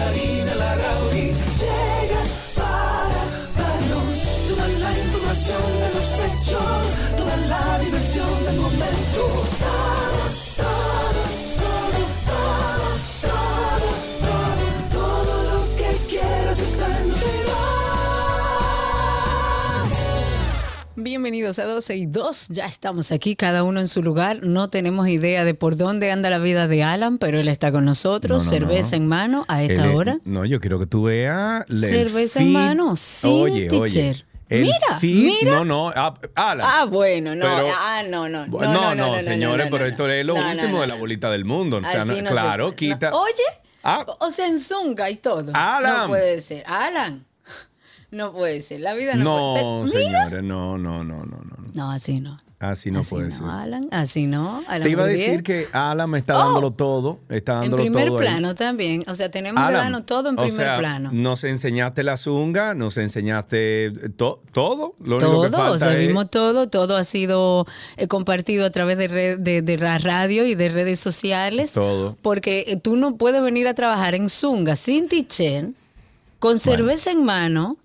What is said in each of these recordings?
Sergio Carlos Bienvenidos a 12 y 2. Ya estamos aquí, cada uno en su lugar. No tenemos idea de por dónde anda la vida de Alan, pero él está con nosotros. No, no, Cerveza no. en mano a esta Él hora. No, yo quiero que tú veas. Cerveza en mano, sin oye, teacher. oye. El Mira, feed- mira. No, no. ah, Alan. Ah, bueno, no. Pero- ah, no, no. No, no, no, no, señores, pero esto es lo último de la bolita del mundo. O sea, no- se- claro, no. quita. Oye, Ah. o sea, en Zunga y todo. Alan. No puede ser. Alan. No puede ser. La vida no, No, puede Mira. señores, no, no, no, no, no. no. Así no. Así no así puede no, ser. Alan. Así no. Alan Te iba a decir que Alan me está dándolo todo. Está En dándolo primer todo ahí. plano también. O sea, tenemos Alan, todo en o primer sea, plano. Nos enseñaste la zunga, nos enseñaste to- todo. Lo único que Todo, falta o sea, es- vimos todo, todo ha sido eh, compartido a través de, red- de, de la radio y de redes sociales. Todo. Porque eh, tú no puedes venir a trabajar en Zunga sin tichen, con cerveza en mano.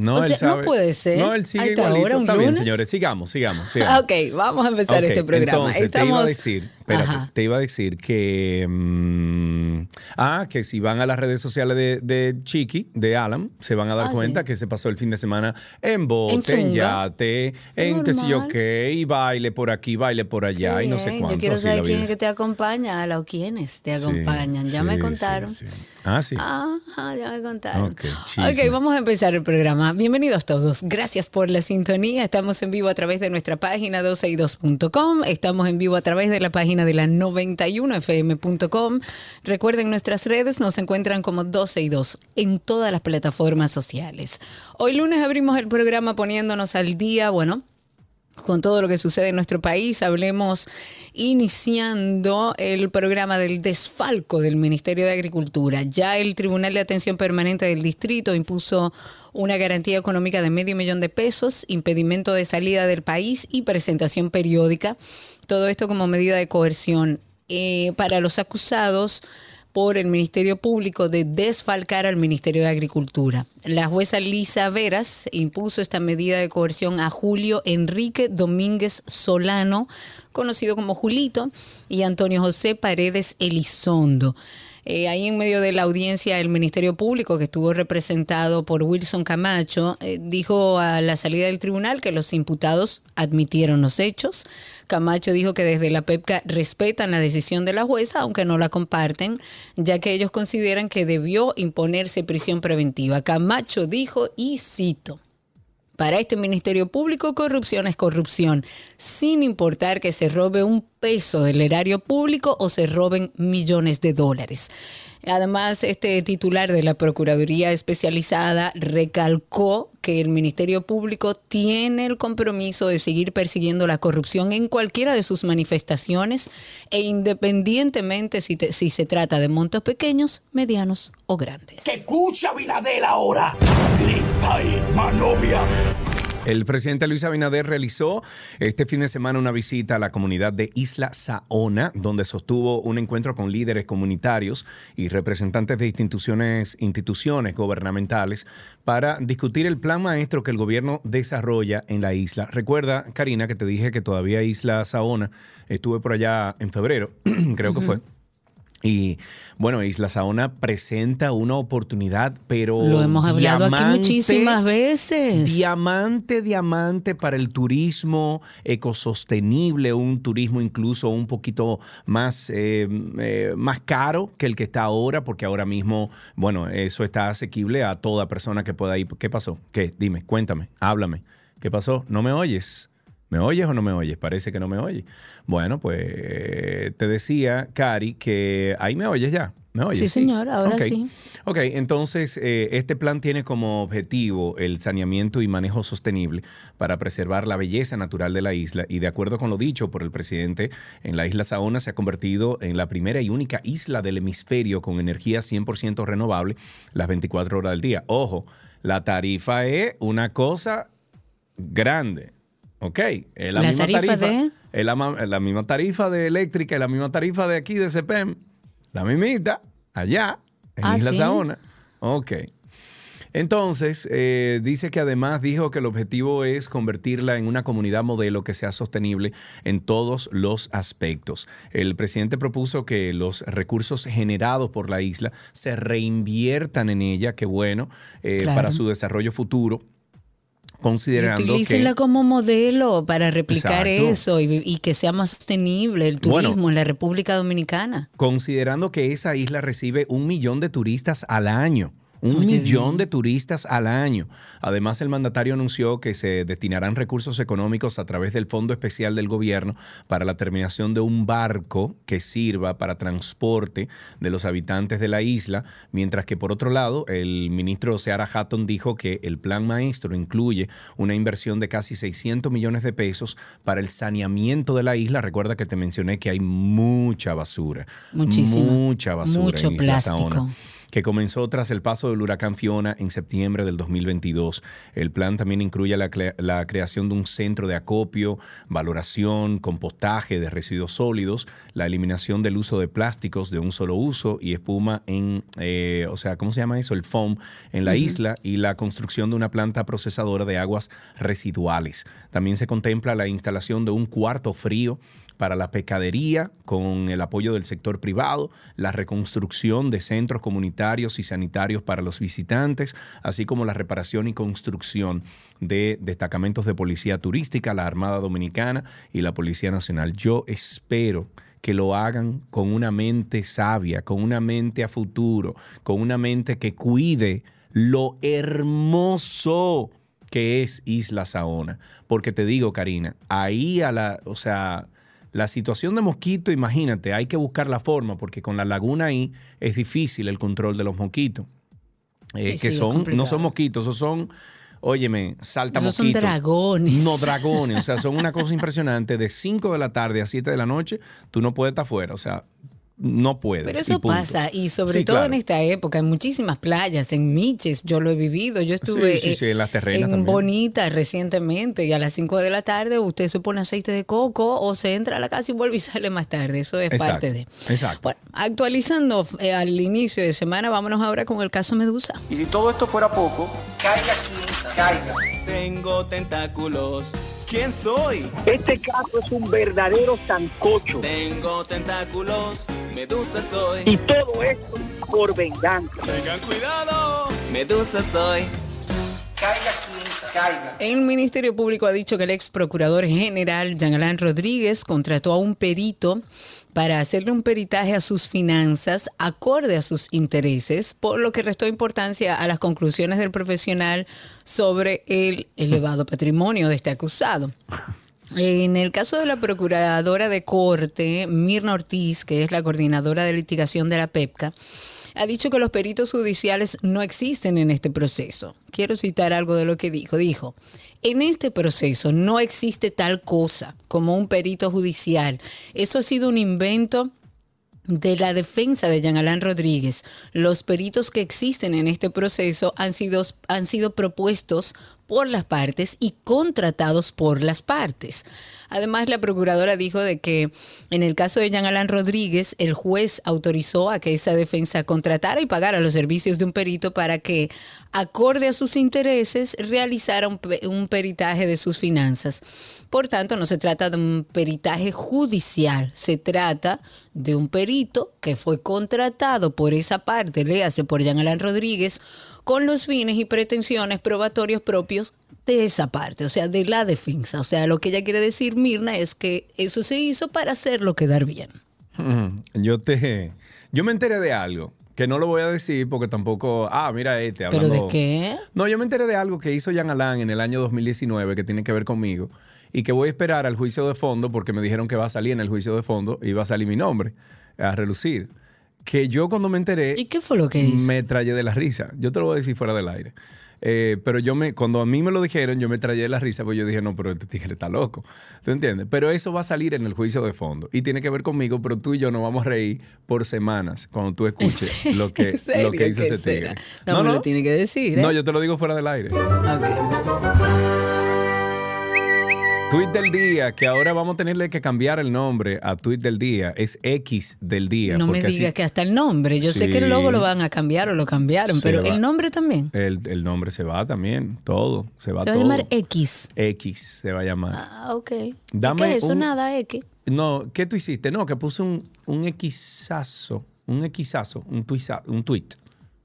No, O él sea, no sabe. puede ser. No, él sigue igualito. hora, un Está bien, lunes. señores. Sigamos, sigamos, sigamos. Ok, vamos a empezar Ok, este programa. Entonces, Estamos... te iba a decir, espérate, te iba a decir que. mm, ah, que si van a las redes sociales de, de Chiqui, de Alan, se van a dar Ah, cuenta sí. que se pasó el fin de semana en bote, en, Zunga. yate, en qué sé yo qué, y baile por aquí, baile por allá, y no sé Bien, cuánto. Yo quiero saber quién es que te acompaña, o quiénes te Sí, acompañan. Ya me sí, contaron. sí, sí. Ah, sí. Ajá, ya me contaron. Ok, chisme. ok, vamos a empezar el programa. Bienvenidos todos. Gracias por la sintonía. Estamos en vivo a través de nuestra página 12y2.com. Estamos en vivo a través de la página de la 91fm.com. Recuerden nuestras redes, nos encuentran como 12 y 2 en todas las plataformas sociales. Hoy lunes abrimos el programa poniéndonos al día, bueno, con todo lo que sucede en nuestro país. Hablemos iniciando el programa del desfalco del Ministerio de Agricultura. Ya el Tribunal de Atención Permanente del Distrito impuso una garantía económica de medio millón de pesos, impedimento de salida del país y presentación periódica. Todo esto como medida de coerción eh, para los acusados por el Ministerio Público de desfalcar al Ministerio de Agricultura. La jueza Lisa Veras impuso esta medida de coerción a Julio Enrique Domínguez Solano, conocido como Julito, y Antonio José Paredes Elizondo. Eh, ahí en medio de la audiencia el Ministerio Público, que estuvo representado por Wilson Camacho, eh, dijo a la salida del tribunal que los imputados admitieron los hechos. Camacho dijo que desde la PEPCA respetan la decisión de la jueza, aunque no la comparten, ya que ellos consideran que debió imponerse prisión preventiva. Camacho dijo, y cito, para este Ministerio Público, corrupción es corrupción, sin importar que se robe un peso del erario público o se roben millones de dólares. Además, este titular de la Procuraduría Especializada recalcó que el Ministerio Público tiene el compromiso de seguir persiguiendo la corrupción en cualquiera de sus manifestaciones e independientemente si, se trata de montos pequeños, medianos o grandes. Que escucha Binadel ahora. Grita. El presidente Luis Abinader realizó este fin de semana una visita a la comunidad de Isla Saona, donde sostuvo un encuentro con líderes comunitarios y representantes de instituciones, instituciones gubernamentales para discutir el plan maestro que el gobierno desarrolla en la isla. Recuerda, Karina, que te dije que todavía Isla Saona, estuve por allá en febrero, creo que fue. Y bueno, Isla Saona presenta una oportunidad, pero. Lo hemos hablado aquí diamante, muchísimas veces. Diamante, diamante para el turismo ecosostenible, un turismo incluso un poquito más, eh, eh, más caro que el que está ahora, porque ahora mismo, bueno, eso está asequible a toda persona que pueda ir. ¿Qué pasó? ¿Qué? Dime, cuéntame, háblame. ¿Qué pasó? ¿No me oyes? ¿Me oyes o no me oyes? Parece que no me oyes. Bueno, pues te decía, Cari, que ahí me oyes ya. ¿Me oyes? Sí, señor, ahora sí. Ok, entonces eh, este plan tiene como objetivo el saneamiento y manejo sostenible para preservar la belleza natural de la isla y de acuerdo con lo dicho por el presidente, en la isla Saona se ha convertido en la primera y única isla del hemisferio con energía 100% renovable las 24 horas del día. Ojo, la tarifa es una cosa grande. ¿Ok? Es ¿La tarifa de? Es la, la misma tarifa de eléctrica, es la misma tarifa de aquí de CPM. La mismita, allá, en Ah, Isla ¿sí? Saona. Ok. Entonces, eh, dice que además dijo que el objetivo es convertirla en una comunidad modelo que sea sostenible en todos los aspectos. El presidente propuso que los recursos generados por la isla se reinviertan en ella, que bueno, eh, Claro. para su desarrollo futuro, considerando utilícenla que... como modelo para replicar Exacto. eso y, y que sea más sostenible el Bueno. turismo en la República Dominicana. considerando que esa isla recibe un millón de turistas al año. Un Oye, millón de turistas al año. Además, el mandatario anunció que se destinarán recursos económicos a través del Fondo Especial del Gobierno para la terminación de un barco que sirva para transporte de los habitantes de la isla, mientras que por otro lado, el ministro Seara Hatton dijo que el plan maestro incluye una inversión de casi 600 millones de pesos para el saneamiento de la isla. Recuerda que te mencioné que hay mucha basura. Muchísima. Mucha basura Mucho en Isla plástico. Saona que comenzó tras el paso del huracán Fiona en septiembre del 2022. El plan también incluye la, cre- la creación de un centro de acopio, valoración, compostaje de residuos sólidos, la eliminación del uso de plásticos de un solo uso y espuma en, eh, o sea, ¿cómo se llama eso? El foam en la isla y la construcción de una planta procesadora de aguas residuales. También se contempla la instalación de un cuarto frío para la pescadería con el apoyo del sector privado, la reconstrucción de centros comunitarios y sanitarios para los visitantes, así como la reparación y construcción de destacamentos de policía turística, la Armada Dominicana y la Policía Nacional. Yo espero que lo hagan con una mente sabia, con una mente a futuro, con una mente que cuide lo hermoso que es Isla Saona. Porque te digo, Karina, ahí a la, o sea, la situación de mosquito, imagínate, hay que buscar la forma, porque con la laguna ahí es difícil el control de los mosquitos. Eh, Sí, que son, no son mosquitos, esos son, óyeme, salta Esos son dragones. No, dragones. O sea, son una cosa impresionante. De 5 de la tarde a 7 de la noche, tú no puedes estar afuera. O sea, no puedes. Pero y eso punto. pasa, y sobre Sí, todo claro. en esta época, en muchísimas playas, en Miches, yo lo he vivido. Yo estuve sí, eh, sí, en las terrenas en también. Bonita recientemente, y a las 5 de la tarde usted se pone aceite de coco o se entra a la casa y vuelve y sale más tarde. Eso es Exacto, parte de. exacto. Bueno, actualizando eh, al inicio de semana, vámonos ahora con el caso Medusa. Y si todo esto fuera poco, caiga quien caiga. Tengo tentáculos. ¿Quién soy? Este caso es un verdadero sancocho. Tengo tentáculos. Medusa soy. Y todo esto por venganza. Tengan cuidado. Medusa soy. Caiga quien caiga. El Ministerio Público ha dicho que el ex procurador general Jean Alain Rodríguez contrató a un perito para hacerle un peritaje a sus finanzas acorde a sus intereses, por lo que restó importancia a las conclusiones del profesional sobre el elevado patrimonio de este acusado. En el caso de la procuradora de corte, Mirna Ortiz, que es la coordinadora de litigación de la PEPCA, ha dicho que los peritos judiciales no existen en este proceso. Quiero citar algo de lo que dijo. Dijo, en este proceso no existe tal cosa como un perito judicial. Eso ha sido un invento de la defensa de Jean Alain Rodríguez. Los peritos que existen en este proceso han sido, han sido propuestos por las partes y contratados por las partes. Además, la procuradora dijo de que en el caso de Jean Alain Rodríguez, el juez autorizó a que esa defensa contratara y pagara los servicios de un perito para que, acorde a sus intereses, realizara un, un peritaje de sus finanzas. Por tanto, no se trata de un peritaje judicial, se trata de un perito que fue contratado por esa parte, léase por Jean Alain Rodríguez, con los fines y pretensiones probatorios propios de esa parte, o sea, de la defensa. O sea, lo que ella quiere decir, Mirna, es que eso se hizo para hacerlo quedar bien. Yo te. Yo me enteré de algo que no lo voy a decir porque tampoco. Ah, mira este. ¿Pero Hablando, de qué? No, yo me enteré de algo que hizo Jean Alain en el año 2019 que tiene que ver conmigo. y que voy a esperar al juicio de fondo porque me dijeron que va a salir en el juicio de fondo y va a salir mi nombre a relucir. Que yo cuando me enteré... ¿Y qué fue lo que hizo? Me traje de la risa. Yo te lo voy a decir fuera del aire. Eh, pero yo me, cuando a mí me lo dijeron, yo me de la risa, pues yo dije, no, pero este tigre está loco. ¿Tú entiendes? Pero eso va a salir en el juicio de fondo. Y tiene que ver conmigo, pero tú y yo nos vamos a reír por semanas cuando tú escuches lo que, lo que hizo ¿Qué ese será? tigre. No, me lo tiene que decir, ¿eh? No, yo te lo digo fuera del aire. Ok. Tweet del día, que ahora vamos a tenerle que cambiar el nombre a Tweet del día, es X del día. No me así- digas que hasta el nombre. Yo sé que el logo lo van a cambiar o lo cambiaron, Se pero va. el nombre también. El, el nombre se va también, todo, se va Se va a llamar X. X se va a llamar. Ah, ok. ¿Y Dame ¿Qué es eso? un- Nada, X. No, ¿qué tú hiciste? No, que puse un, un Xazo, un Xazo, un, tuiza- un tweet.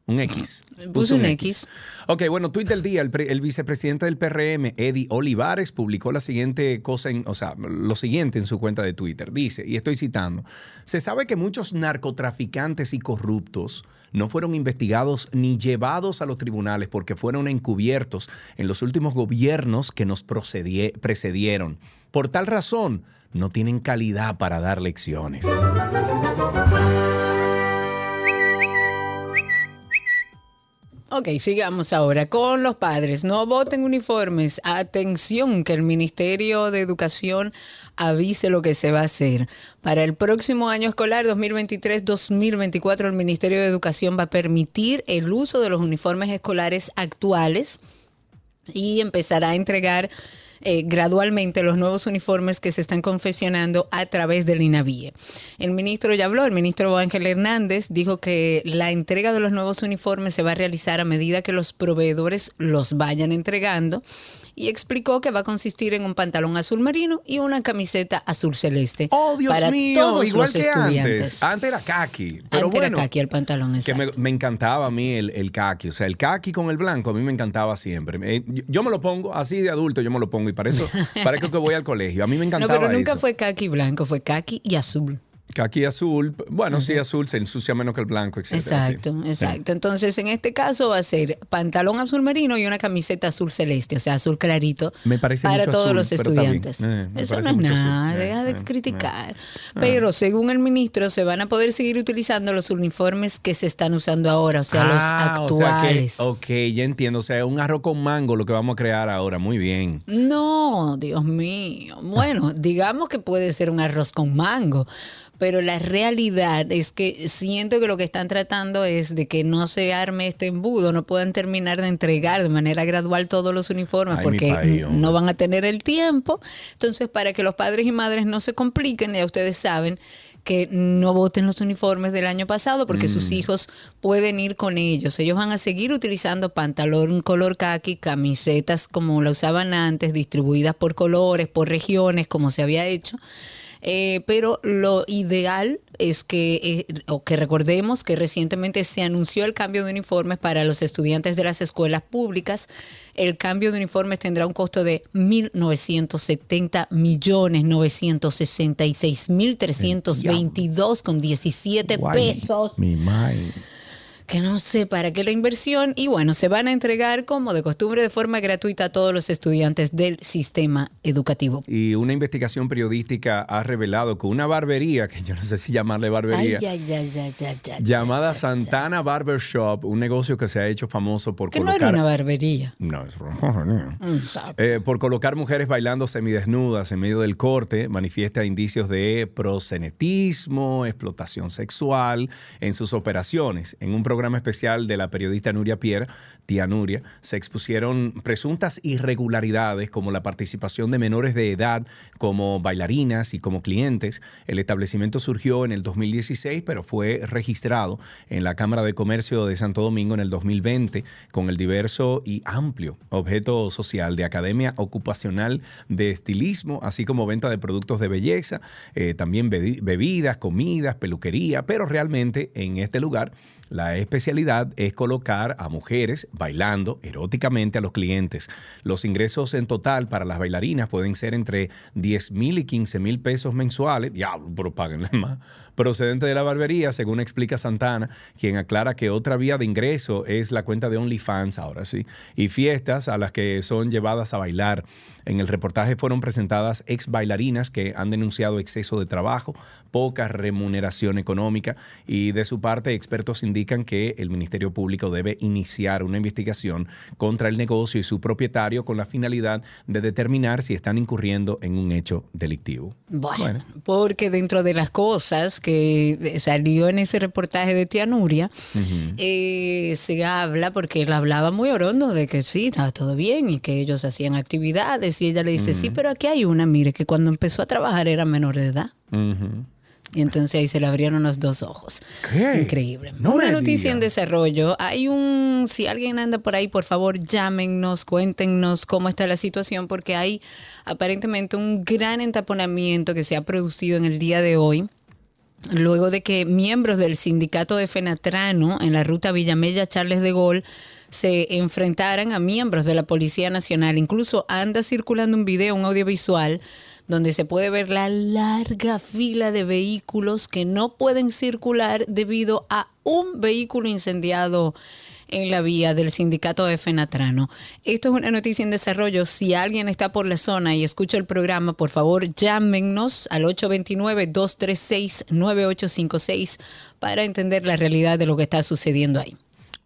Un X. Puse un X. Ok, bueno, tweet del día. El, pre- el vicepresidente del PRM, Eddie Olivares, publicó la siguiente cosa, en, o sea, lo siguiente en su cuenta de Twitter. Dice, y estoy citando, se sabe que muchos narcotraficantes y corruptos no fueron investigados ni llevados a los tribunales porque fueron encubiertos en los últimos gobiernos que nos precedieron. Por tal razón, no tienen calidad para dar lecciones. Ok, sigamos ahora con los padres. No voten uniformes. Atención, que el Ministerio de Educación avise lo que se va a hacer. Para el próximo año escolar 2023-2024, el Ministerio de Educación va a permitir el uso de los uniformes escolares actuales y empezará a entregar eh, gradualmente los nuevos uniformes que se están confeccionando a través del INAVIE. El ministro ya habló, el ministro Ángel Hernández dijo que la entrega de los nuevos uniformes se va a realizar a medida que los proveedores los vayan entregando y explicó que va a consistir en un pantalón azul marino y una camiseta azul celeste Oh, Dios para mío, todos igual los que estudiantes. antes. Antes era kaki. Pero Antes bueno, era kaki el pantalón, que me, encantaba a mí el, el kaki. O sea, el kaki con el blanco a mí me encantaba siempre. Eh, yo, yo me lo pongo, así de adulto yo me lo pongo y para eso parezco que voy al colegio. A mí me No, encantaba pero nunca eso. fue kaki blanco, fue kaki y azul. Kaki azul. Bueno, sí, azul se ensucia menos que el blanco, etc. Exacto, exacto. Entonces, en este caso va a ser pantalón azul marino y una camiseta azul celeste, o sea, azul clarito Me parece para mucho todos azul, los estudiantes. Eh, Eso no es azul. nada, Eh, deja de eh, criticar. Pero según el ministro, se van a poder seguir utilizando los uniformes que se están usando ahora, o sea, los Ah, o sea que- actuales. ok, ya entiendo. O sea, un arroz con mango lo que vamos a crear ahora. Muy bien. No, Dios mío. Bueno, digamos que puede ser un arroz con mango, pero la realidad es que siento que lo que están tratando es de que no se arme este embudo, no puedan terminar de entregar de manera gradual todos los uniformes Ay, porque país, no van a tener el tiempo. Entonces, para que los padres y madres no se compliquen, ya ustedes saben que no voten los uniformes del año pasado porque sus Mm. hijos pueden ir con ellos. Ellos van a seguir utilizando pantalón color khaki, camisetas como la usaban antes, distribuidas por colores, por regiones, como se había hecho. Eh, pero lo ideal es que, eh, o que recordemos que recientemente se anunció el cambio de uniformes para los estudiantes de las escuelas públicas. El cambio de uniformes tendrá un costo de 1.970 millones 966 mil 322 con 17 pesos Mi. Que no sé para qué la inversión y bueno, se van a entregar como de costumbre de forma gratuita a todos los estudiantes del sistema educativo. Y una investigación periodística ha revelado que una barbería, que yo no sé si llamarle barbería, ya, ya, ya, ya, ya, llamada Santana Barber Shop, un negocio que se ha hecho famoso por Que no colocar... era una barbería. No, es. Eh, por colocar mujeres bailando semidesnudas en medio del corte, manifiesta indicios de prosenetismo, explotación sexual en sus operaciones. En un programa especial de la periodista Nuria Pierre, tía Nuria, se expusieron presuntas irregularidades como la participación de menores de edad como bailarinas y como clientes. El establecimiento surgió en el 2016, pero fue registrado en la Cámara de Comercio de Santo Domingo en el 2020 con el diverso y amplio objeto social de academia ocupacional de estilismo, así como venta de productos de belleza, eh, también bebi- bebidas, comidas, peluquería, pero realmente en este lugar la especialidad es colocar a mujeres bailando eróticamente a los clientes. Los ingresos en total para las bailarinas pueden ser entre 10 mil y 15 mil pesos mensuales. Diablo, pero páguenle más procedente de la barbería, según explica Santana, quien aclara que otra vía de ingreso es la cuenta de OnlyFans, ahora sí, y fiestas a las que son llevadas a bailar. En el reportaje fueron presentadas ex bailarinas que han denunciado exceso de trabajo, poca remuneración económica y de su parte expertos indican que el Ministerio Público debe iniciar una investigación contra el negocio y su propietario con la finalidad de determinar si están incurriendo en un hecho delictivo. Bueno, porque dentro de las cosas que salió en ese reportaje de Tía Nuria, eh, se habla, porque él hablaba muy orondo de que sí, estaba todo bien y que ellos hacían actividades y ella le dice, sí, pero aquí hay una, mire, que cuando empezó a trabajar era menor de edad. Y entonces ahí se le abrieron los dos ojos. ¿Qué? Increíble. No Una noticia en desarrollo. Hay un, si alguien anda por ahí, por favor, llámenos, cuéntenos cómo está la situación, porque hay aparentemente un gran entaponamiento que se ha producido en el día de hoy. Luego de que miembros del sindicato de Fenatrano en la ruta Villamella Charles de Gaulle se enfrentaran a miembros de la Policía Nacional. Incluso anda circulando un video, un audiovisual, donde se puede ver la larga fila de vehículos que no pueden circular debido a un vehículo incendiado en la vía del sindicato de Fenatrano. Esto es una noticia en desarrollo. Si alguien está por la zona y escucha el programa, por favor llámenos al 829-236-9856 para entender la realidad de lo que está sucediendo ahí.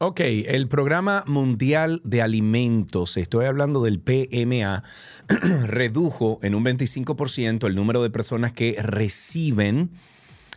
Ok, el Programa Mundial de Alimentos, estoy hablando del PMA, redujo en un 25% el número de personas que reciben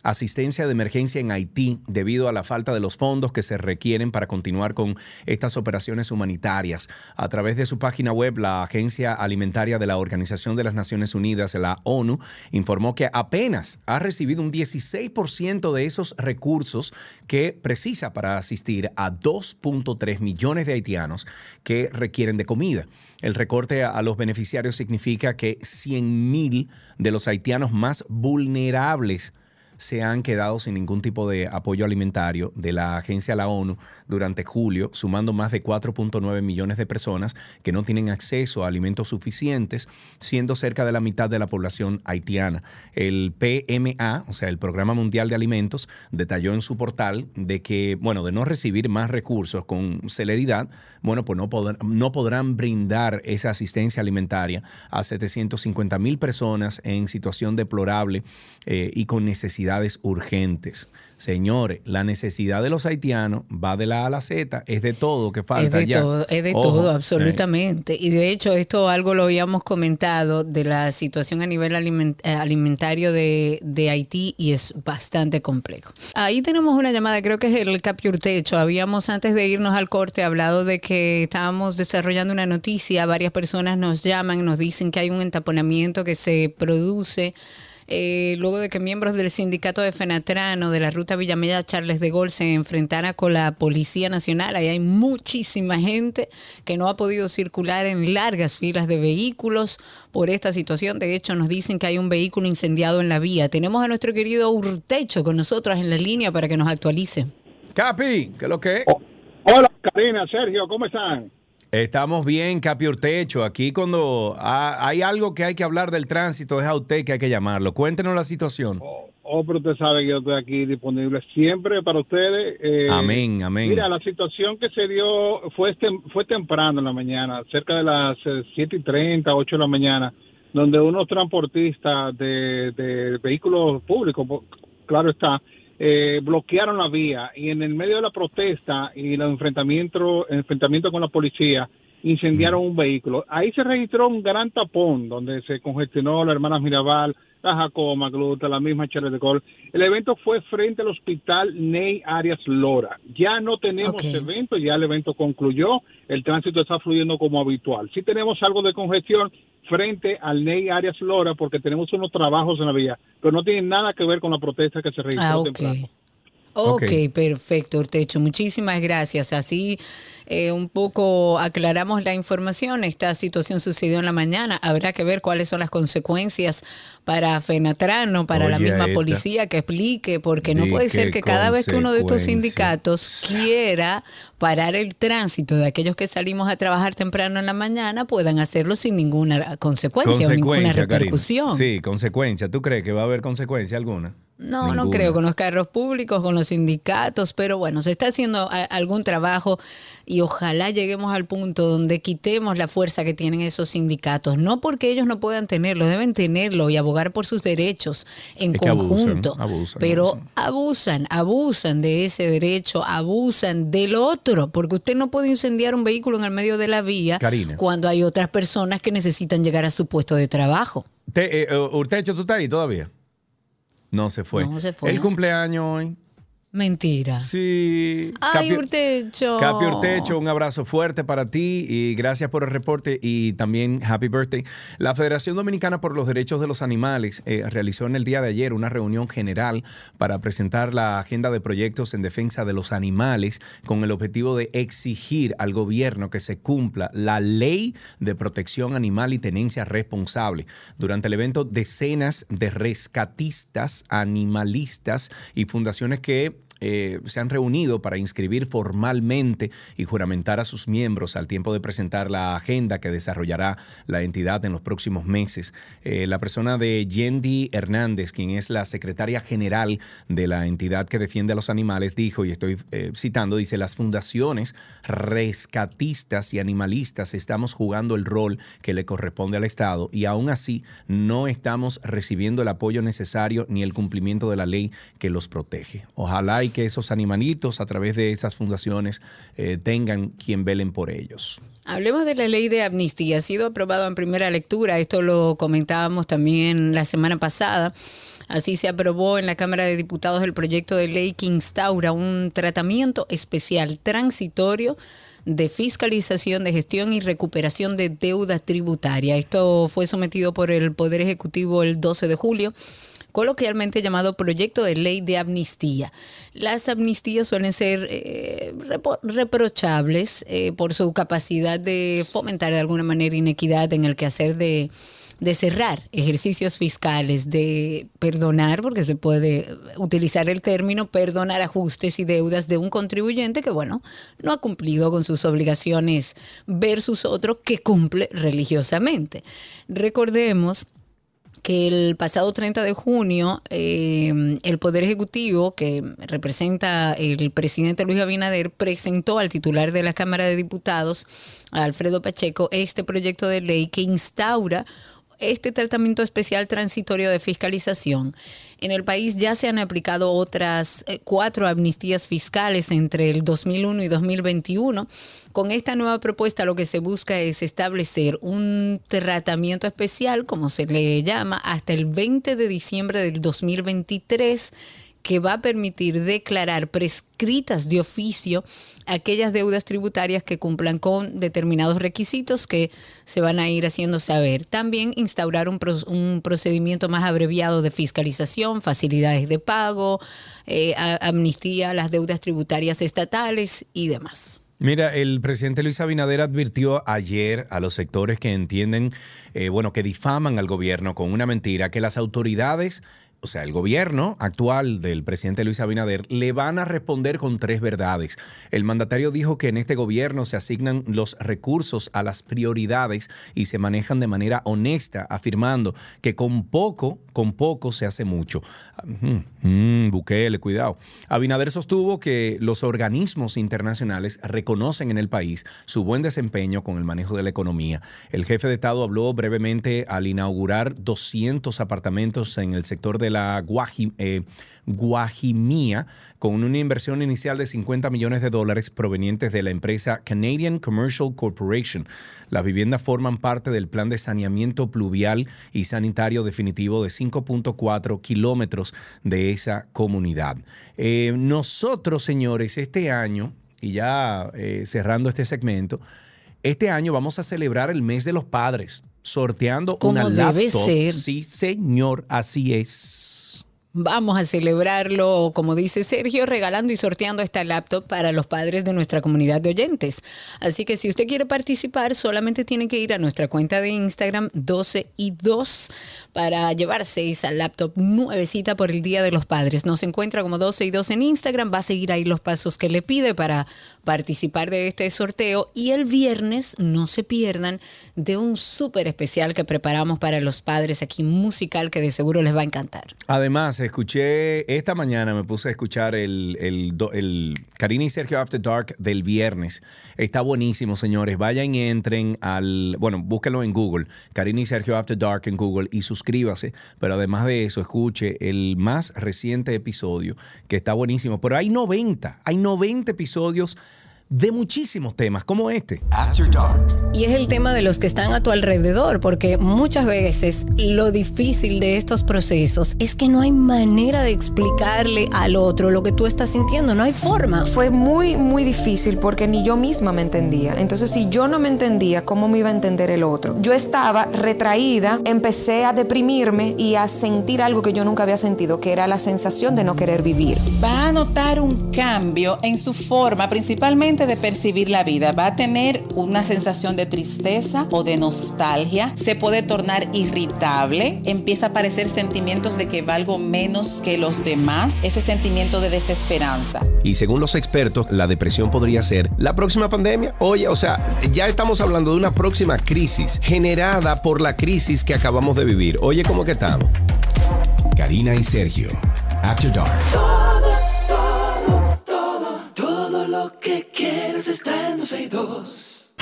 asistencia de emergencia en Haití debido a la falta de los fondos que se requieren para continuar con estas operaciones humanitarias. A través de su página web, la Agencia Alimentaria de la Organización de las Naciones Unidas, la ONU, informó que apenas ha recibido un 16% de esos recursos que precisa para asistir a 2.3 millones de haitianos que requieren de comida. El recorte a los beneficiarios significa que 100 mil de los haitianos más vulnerables se han quedado sin ningún tipo de apoyo alimentario de la agencia la ONU durante julio, sumando más de 4.9 millones de personas que no tienen acceso a alimentos suficientes, siendo cerca de la mitad de la población haitiana. El PMA, o sea, el Programa Mundial de Alimentos, detalló en su portal de que, bueno, de no recibir más recursos con celeridad, bueno, pues no, no podrán brindar esa asistencia alimentaria a 750 mil personas en situación deplorable eh, y con necesidades urgentes. Señores, la necesidad de los haitianos va de la A a la Z, es de todo que falta Es de ya. todo, es de Ojo, todo, eh. absolutamente. Y de hecho, esto algo lo habíamos comentado de la situación a nivel aliment- eh, alimentario de, de Haití y es bastante complejo. Ahí tenemos una llamada, creo que es el Capture Techo. Habíamos antes de irnos al corte hablado de que estábamos desarrollando una noticia, varias personas nos llaman, nos dicen que hay un entaponamiento que se produce eh, luego de que miembros del sindicato de Fenatrano de la ruta Villamella Charles de Gaulle se enfrentara con la Policía Nacional. Ahí hay muchísima gente que no ha podido circular en largas filas de vehículos por esta situación. De hecho, nos dicen que hay un vehículo incendiado en la vía. Tenemos a nuestro querido Urtecho con nosotros en la línea para que nos actualice. Capi, ¿qué es lo que es? Hola, Karina, Sergio, ¿cómo están? Estamos bien, Capi Urtecho. Aquí cuando ha- hay algo que hay que hablar del tránsito, es a usted que hay que llamarlo. Cuéntenos la situación. Oh, pero usted sabe que yo estoy aquí disponible siempre para ustedes. eh, Amén, amén. Mira, la situación que se dio fue, tem- fue temprano en la mañana, cerca de las eh, 7 y 30, 8 de la mañana, donde unos transportistas de, de vehículos públicos, claro está, eh, bloquearon la vía y en el medio de la protesta y el enfrentamiento, enfrentamiento con la policía, incendiaron un vehículo. Ahí se registró un gran tapón donde se congestionó la hermana Mirabal, la Magluta, la misma Charles de Gaulle. El evento fue frente al hospital Ney Arias Lora. Ya no tenemos Ok. evento, ya el evento concluyó, el tránsito está fluyendo como habitual. Sí tenemos algo de congestión frente al Ney Arias Lora porque tenemos unos trabajos en la vía, pero no tienen nada que ver con la protesta que se registró Ah, ok. temprano. Ok, perfecto, Urtecho. Muchísimas gracias. Así eh, un poco aclaramos la información. Esta situación sucedió en la mañana. Habrá que ver cuáles son las consecuencias para Fenatrano, para la misma esta. policía que explique, porque no puede ser que cada vez que uno de estos sindicatos quiera parar el tránsito de aquellos que salimos a trabajar temprano en la mañana, puedan hacerlo sin ninguna consecuencia, o ninguna Karina. repercusión. Sí, consecuencia. ¿Tú crees que va a haber consecuencia alguna? No, no creo con los carros públicos, con los sindicatos, pero bueno, se está haciendo algún trabajo y ojalá lleguemos al punto donde quitemos la fuerza que tienen esos sindicatos. No porque ellos no puedan tenerlo, deben tenerlo y abogar por sus derechos en Es que abusan, conjunto. abusan, pero abusan. abusan, abusan de ese derecho, abusan del otro, porque usted no puede incendiar un vehículo en el medio de la vía Karina. cuando hay otras personas que necesitan llegar a su puesto de trabajo. Te, eh, Urtecho, ¿tú estás ahí todavía? No se fue. No se fue. El cumpleaños hoy. Mentira. Sí. Ay, Capi- Urtecho. Capi Urtecho, un abrazo fuerte para ti y gracias por el reporte y también happy birthday. La Federación Dominicana por los Derechos de los Animales eh, realizó en el día de ayer una reunión general para presentar la agenda de proyectos en defensa de los animales con el objetivo de exigir al gobierno que se cumpla la ley de protección animal y tenencia responsable. Durante el evento, decenas de rescatistas, animalistas y fundaciones que eh, se han reunido para inscribir formalmente y juramentar a sus miembros al tiempo de presentar la agenda que desarrollará la entidad en los próximos meses. Eh, la persona de Yendi Hernández, quien es la secretaria general de la entidad que defiende a los animales, dijo, y estoy eh, citando, dice, las fundaciones rescatistas y animalistas estamos jugando el rol que le corresponde al Estado y aún así no estamos recibiendo el apoyo necesario ni el cumplimiento de la ley que los protege. Ojalá y que esos animalitos a través de esas fundaciones eh, tengan quien velen por ellos. Hablemos de la ley de amnistía. Ha sido aprobado en primera lectura. Esto lo comentábamos también la semana pasada. Así se aprobó en la Cámara de Diputados el proyecto de ley que instaura un tratamiento especial transitorio de fiscalización, de gestión y recuperación de deuda tributaria. Esto fue sometido por el Poder Ejecutivo el 12 de julio coloquialmente llamado proyecto de ley de amnistía. Las amnistías suelen ser eh, reprochables eh, por su capacidad de fomentar de alguna manera inequidad en el quehacer de, de cerrar ejercicios fiscales, de perdonar, porque se puede utilizar el término perdonar ajustes y deudas de un contribuyente que, bueno, no ha cumplido con sus obligaciones versus otro que cumple religiosamente. Recordemos que el pasado 30 de junio eh, el Poder Ejecutivo, que representa el presidente Luis Abinader, presentó al titular de la Cámara de Diputados, Alfredo Pacheco, este proyecto de ley que instaura este tratamiento especial transitorio de fiscalización. En el país ya se han aplicado otras eh, cuatro amnistías fiscales entre el 2001 y 2021. Con esta nueva propuesta lo que se busca es establecer un tratamiento especial, como se le llama, hasta el 20 de diciembre del 2023 que va a permitir declarar prescritas de oficio aquellas deudas tributarias que cumplan con determinados requisitos que se van a ir haciendo saber. También instaurar un, pro- un procedimiento más abreviado de fiscalización, facilidades de pago, eh, amnistía a las deudas tributarias estatales y demás. Mira, el presidente Luis Abinader advirtió ayer a los sectores que entienden, eh, bueno, que difaman al gobierno con una mentira, que las autoridades, o sea, el gobierno actual del presidente Luis Abinader, le van a responder con tres verdades. El mandatario dijo que en este gobierno se asignan los recursos a las prioridades y se manejan de manera honesta, afirmando que con poco, con poco se hace mucho. Mm, mm, Bukele, cuidado. Abinader sostuvo que los organismos internacionales reconocen en el país su buen desempeño con el manejo de la economía. El jefe de Estado habló brevemente al inaugurar 200 apartamentos en el sector de la eh, Guajimía con una inversión inicial de 50 millones de dólares provenientes de la empresa Canadian Commercial Corporation. Las viviendas forman parte del plan de saneamiento pluvial y sanitario definitivo de 5.4 kilómetros de esa comunidad. Eh, nosotros, señores, este año, y ya eh, cerrando este segmento, este año vamos a celebrar el mes de los padres, sorteando Como una debe laptop. ser. Sí, señor, así es. Vamos a celebrarlo, como dice Sergio, regalando y sorteando esta laptop para los padres de nuestra comunidad de oyentes. Así que si usted quiere participar, solamente tiene que ir a nuestra cuenta de Instagram 12 y 2 para llevarse esa laptop nuevecita por el Día de los Padres. Nos encuentra como 12 y 2 en Instagram, va a seguir ahí los pasos que le pide para participar de este sorteo y el viernes no se pierdan de un súper especial que preparamos para los padres aquí musical que de seguro les va a encantar. Además, escuché esta mañana, me puse a escuchar el, el, Karina y Sergio After Dark del viernes. Está buenísimo, señores. Vayan y entren al. Bueno, búsquenlo en Google. Karina y Sergio After Dark en Google y suscríbase. Pero además de eso, escuche el más reciente episodio que está buenísimo. Pero hay 90, hay 90 episodios de muchísimos temas como este. After Dark. Y es el tema de los que están a tu alrededor, porque muchas veces lo difícil de estos procesos es que no hay manera de explicarle al otro lo que tú estás sintiendo, no hay forma. Fue muy, muy difícil porque ni yo misma me entendía. Entonces, si yo no me entendía, ¿cómo me iba a entender el otro? Yo estaba retraída, empecé a deprimirme y a sentir algo que yo nunca había sentido, que era la sensación de no querer vivir. va a notar un cambio en su forma, principalmente de percibir la vida. Va a tener una sensación de tristeza o de nostalgia. Se puede tornar irritable. Empieza a aparecer sentimientos de que valgo menos que los demás. Ese sentimiento de desesperanza. Y según los expertos, la depresión podría ser la próxima pandemia. Oye, o sea, ya estamos hablando de una próxima crisis generada por la crisis que acabamos de vivir. Oye, ¿cómo que estamos? Karina y Sergio. After Dark. Todo lo que quieres está en 12 y 2.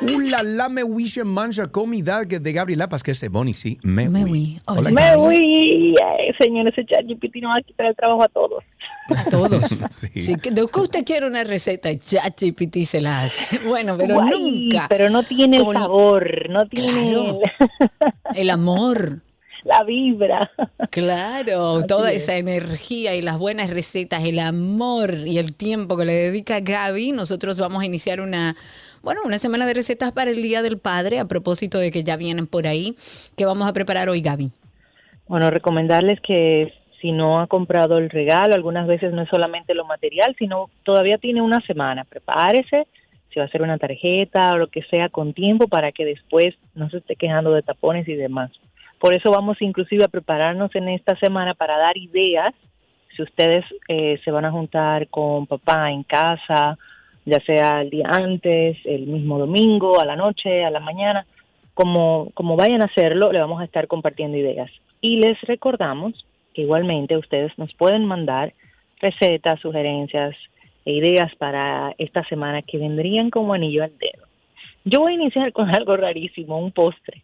Uh, la la me wish mancha comida que de Gabriela Paz, es Bonnie, sí. Me, Hola. Me Gaby. voy, ay, señor, ese ChatGPT no va a quitar el trabajo a todos. A todos. Sí. Si que- de que usted quiere una receta, ya GPT se la hace. Bueno, pero Guay, nunca. Pero no tiene el- sabor, no tiene Claro. El amor. La vibra. Claro, toda es. esa energía y las buenas recetas, el amor y el tiempo que le dedica Gaby, nosotros vamos a iniciar una, bueno, una semana de recetas para el Día del Padre, a propósito de que ya vienen por ahí. ¿Qué vamos a preparar hoy, Gaby? Bueno, recomendarles que si no ha comprado el regalo, algunas veces no es solamente lo material, sino todavía tiene una semana. Prepárese, si va a ser una tarjeta o lo que sea, con tiempo para que después no se esté quejando de tapones y demás. Por eso vamos inclusive a prepararnos en esta semana para dar ideas. Si ustedes eh, se van a juntar con papá en casa, ya sea el día antes, el mismo domingo, a la noche, a la mañana, como, como vayan a hacerlo, le vamos a estar compartiendo ideas. Y les recordamos que igualmente ustedes nos pueden mandar recetas, sugerencias e ideas para esta semana que vendrían como anillo al dedo. Yo voy a iniciar con algo rarísimo, un postre.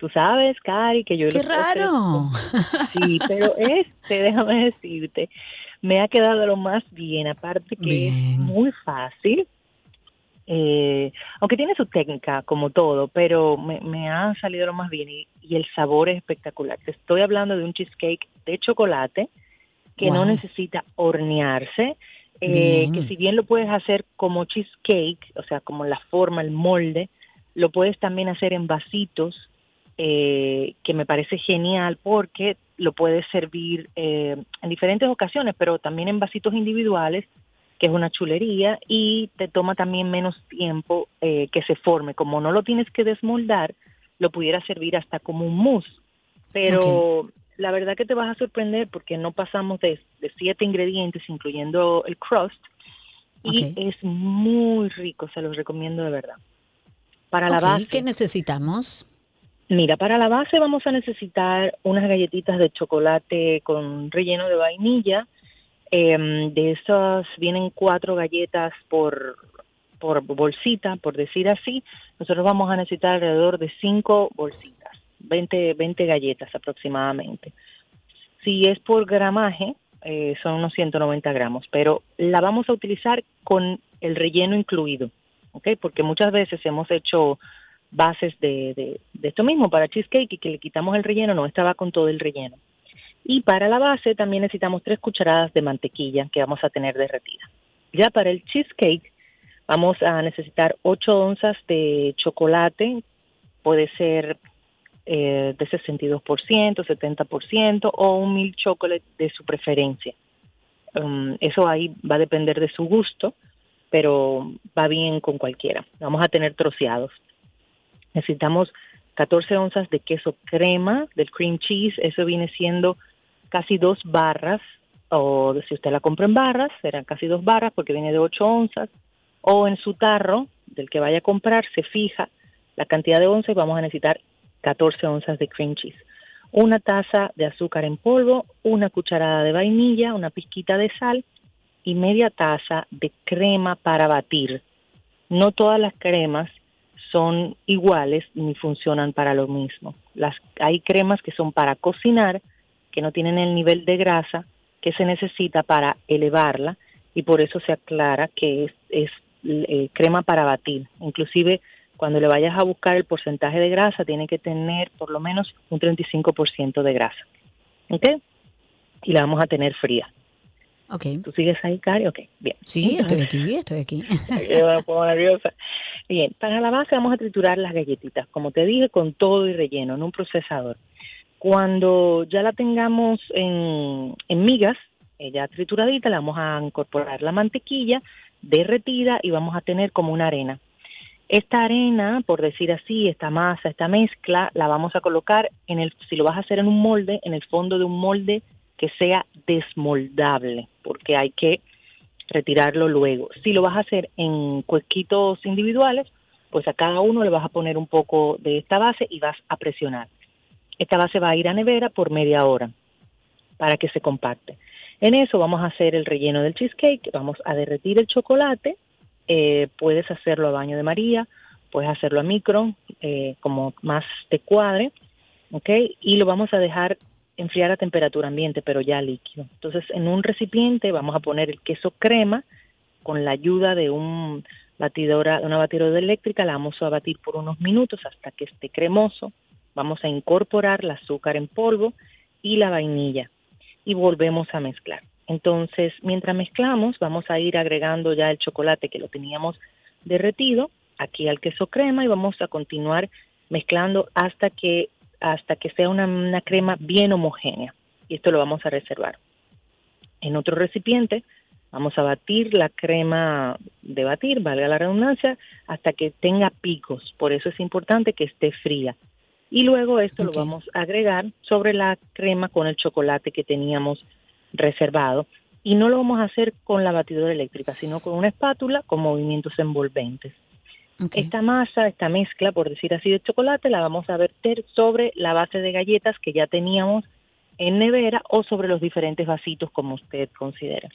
Tú sabes, Cari, que yo ¡Qué raro! Sí, pero este, déjame decirte, me ha quedado lo más bien, aparte que es muy fácil, eh, aunque tiene su técnica como todo, pero me, me ha salido lo más bien y, y el sabor es espectacular. Te estoy hablando de un cheesecake de chocolate que no necesita hornearse, eh, que si bien lo puedes hacer como cheesecake, o sea, como la forma, el molde, lo puedes también hacer en vasitos, eh, que me parece genial porque lo puedes servir eh, en diferentes ocasiones, pero también en vasitos individuales, que es una chulería, y te toma también menos tiempo eh, que se forme. Como no lo tienes que desmoldar, lo pudieras servir hasta como un mousse. Pero la verdad que te vas a sorprender porque no pasamos de, de siete ingredientes, incluyendo el crust, y es muy rico, se los recomiendo de verdad. Para la base, ¿Qué necesitamos? Mira, para la base vamos a necesitar unas galletitas de chocolate con relleno de vainilla. Em, de esas vienen cuatro galletas por, por bolsita, por decir así. Nosotros vamos a necesitar alrededor de cinco bolsitas, 20, 20 galletas aproximadamente. Si es por gramaje, eh, son unos 190 gramos, pero la vamos a utilizar con el relleno incluido, ¿ok? Porque muchas veces hemos hecho bases de, esto mismo para cheesecake y que le quitamos el relleno, no, esta va con todo el relleno. Y para la base también necesitamos tres cucharadas de mantequilla que vamos a tener derretida. Ya para el cheesecake Vamos a necesitar 8 onzas de chocolate, puede ser eh, de 62%, 70% o un mil chocolate de su preferencia. Um, eso ahí va a depender de su gusto, pero va bien con cualquiera. Vamos a tener troceados. Necesitamos 14 onzas de queso crema, del cream cheese, eso viene siendo casi dos barras, o si usted la compra en barras, serán casi dos barras porque viene de 8 onzas, o en su tarro del que vaya a comprar se fija la cantidad de onzas y vamos a necesitar 14 onzas de cream cheese. Una taza de azúcar en polvo, una cucharada de vainilla, una pizquita de sal y media taza de crema para batir. No todas las cremas son iguales ni funcionan para lo mismo. Las, hay cremas que son para cocinar, que no tienen el nivel de grasa que se necesita para elevarla y por eso se aclara que es, es eh, crema para batir. Inclusive cuando le vayas a buscar el porcentaje de grasa tiene que tener por lo menos un 35% de grasa. ¿Ok? Y la vamos a tener fría. Ok. ¿Tú sigues ahí, Cari? Ok, bien. Sí, estoy aquí, estoy aquí. me pongo nerviosa. Bien, para la base vamos a triturar las galletitas, como te dije, con todo y relleno, en un procesador. Cuando ya la tengamos en, migas, ya trituradita, le vamos a incorporar la mantequilla derretida y vamos a tener como una arena. Esta arena, por decir así, esta masa, esta mezcla, la vamos a colocar en el, si lo vas a hacer en un molde, en el fondo de un molde que sea desmoldable, porque hay que retirarlo luego. Si lo vas a hacer en cuesquitos individuales, pues a cada uno le vas a poner un poco de esta base y vas a presionar. Esta base va a ir a nevera por media hora para que se compacte. En eso vamos a hacer el relleno del cheesecake, vamos a derretir el chocolate, eh, puedes hacerlo a baño de María, puedes hacerlo a micro, eh, como más te cuadre, ¿ok? Y lo vamos a dejar enfriar a temperatura ambiente, pero ya líquido. Entonces, en un recipiente vamos a poner el queso crema con la ayuda de una batidora eléctrica, la vamos a batir por unos minutos hasta que esté cremoso. Vamos a incorporar el azúcar en polvo y la vainilla y volvemos a mezclar. Entonces, mientras mezclamos, vamos a ir agregando ya el chocolate que lo teníamos derretido aquí al queso crema y vamos a continuar mezclando hasta que hasta que sea una, crema bien homogénea. Y esto lo vamos a reservar. En otro recipiente vamos a batir la crema de batir, valga la redundancia, hasta que tenga picos. Por eso es importante que esté fría. Y luego esto lo vamos a agregar sobre la crema con el chocolate que teníamos reservado. Y no lo vamos a hacer con la batidora eléctrica, sino con una espátula con movimientos envolventes. Esta masa, esta mezcla, por decir así, de chocolate, la vamos a verter sobre la base de galletas que ya teníamos en nevera o sobre los diferentes vasitos como usted considera.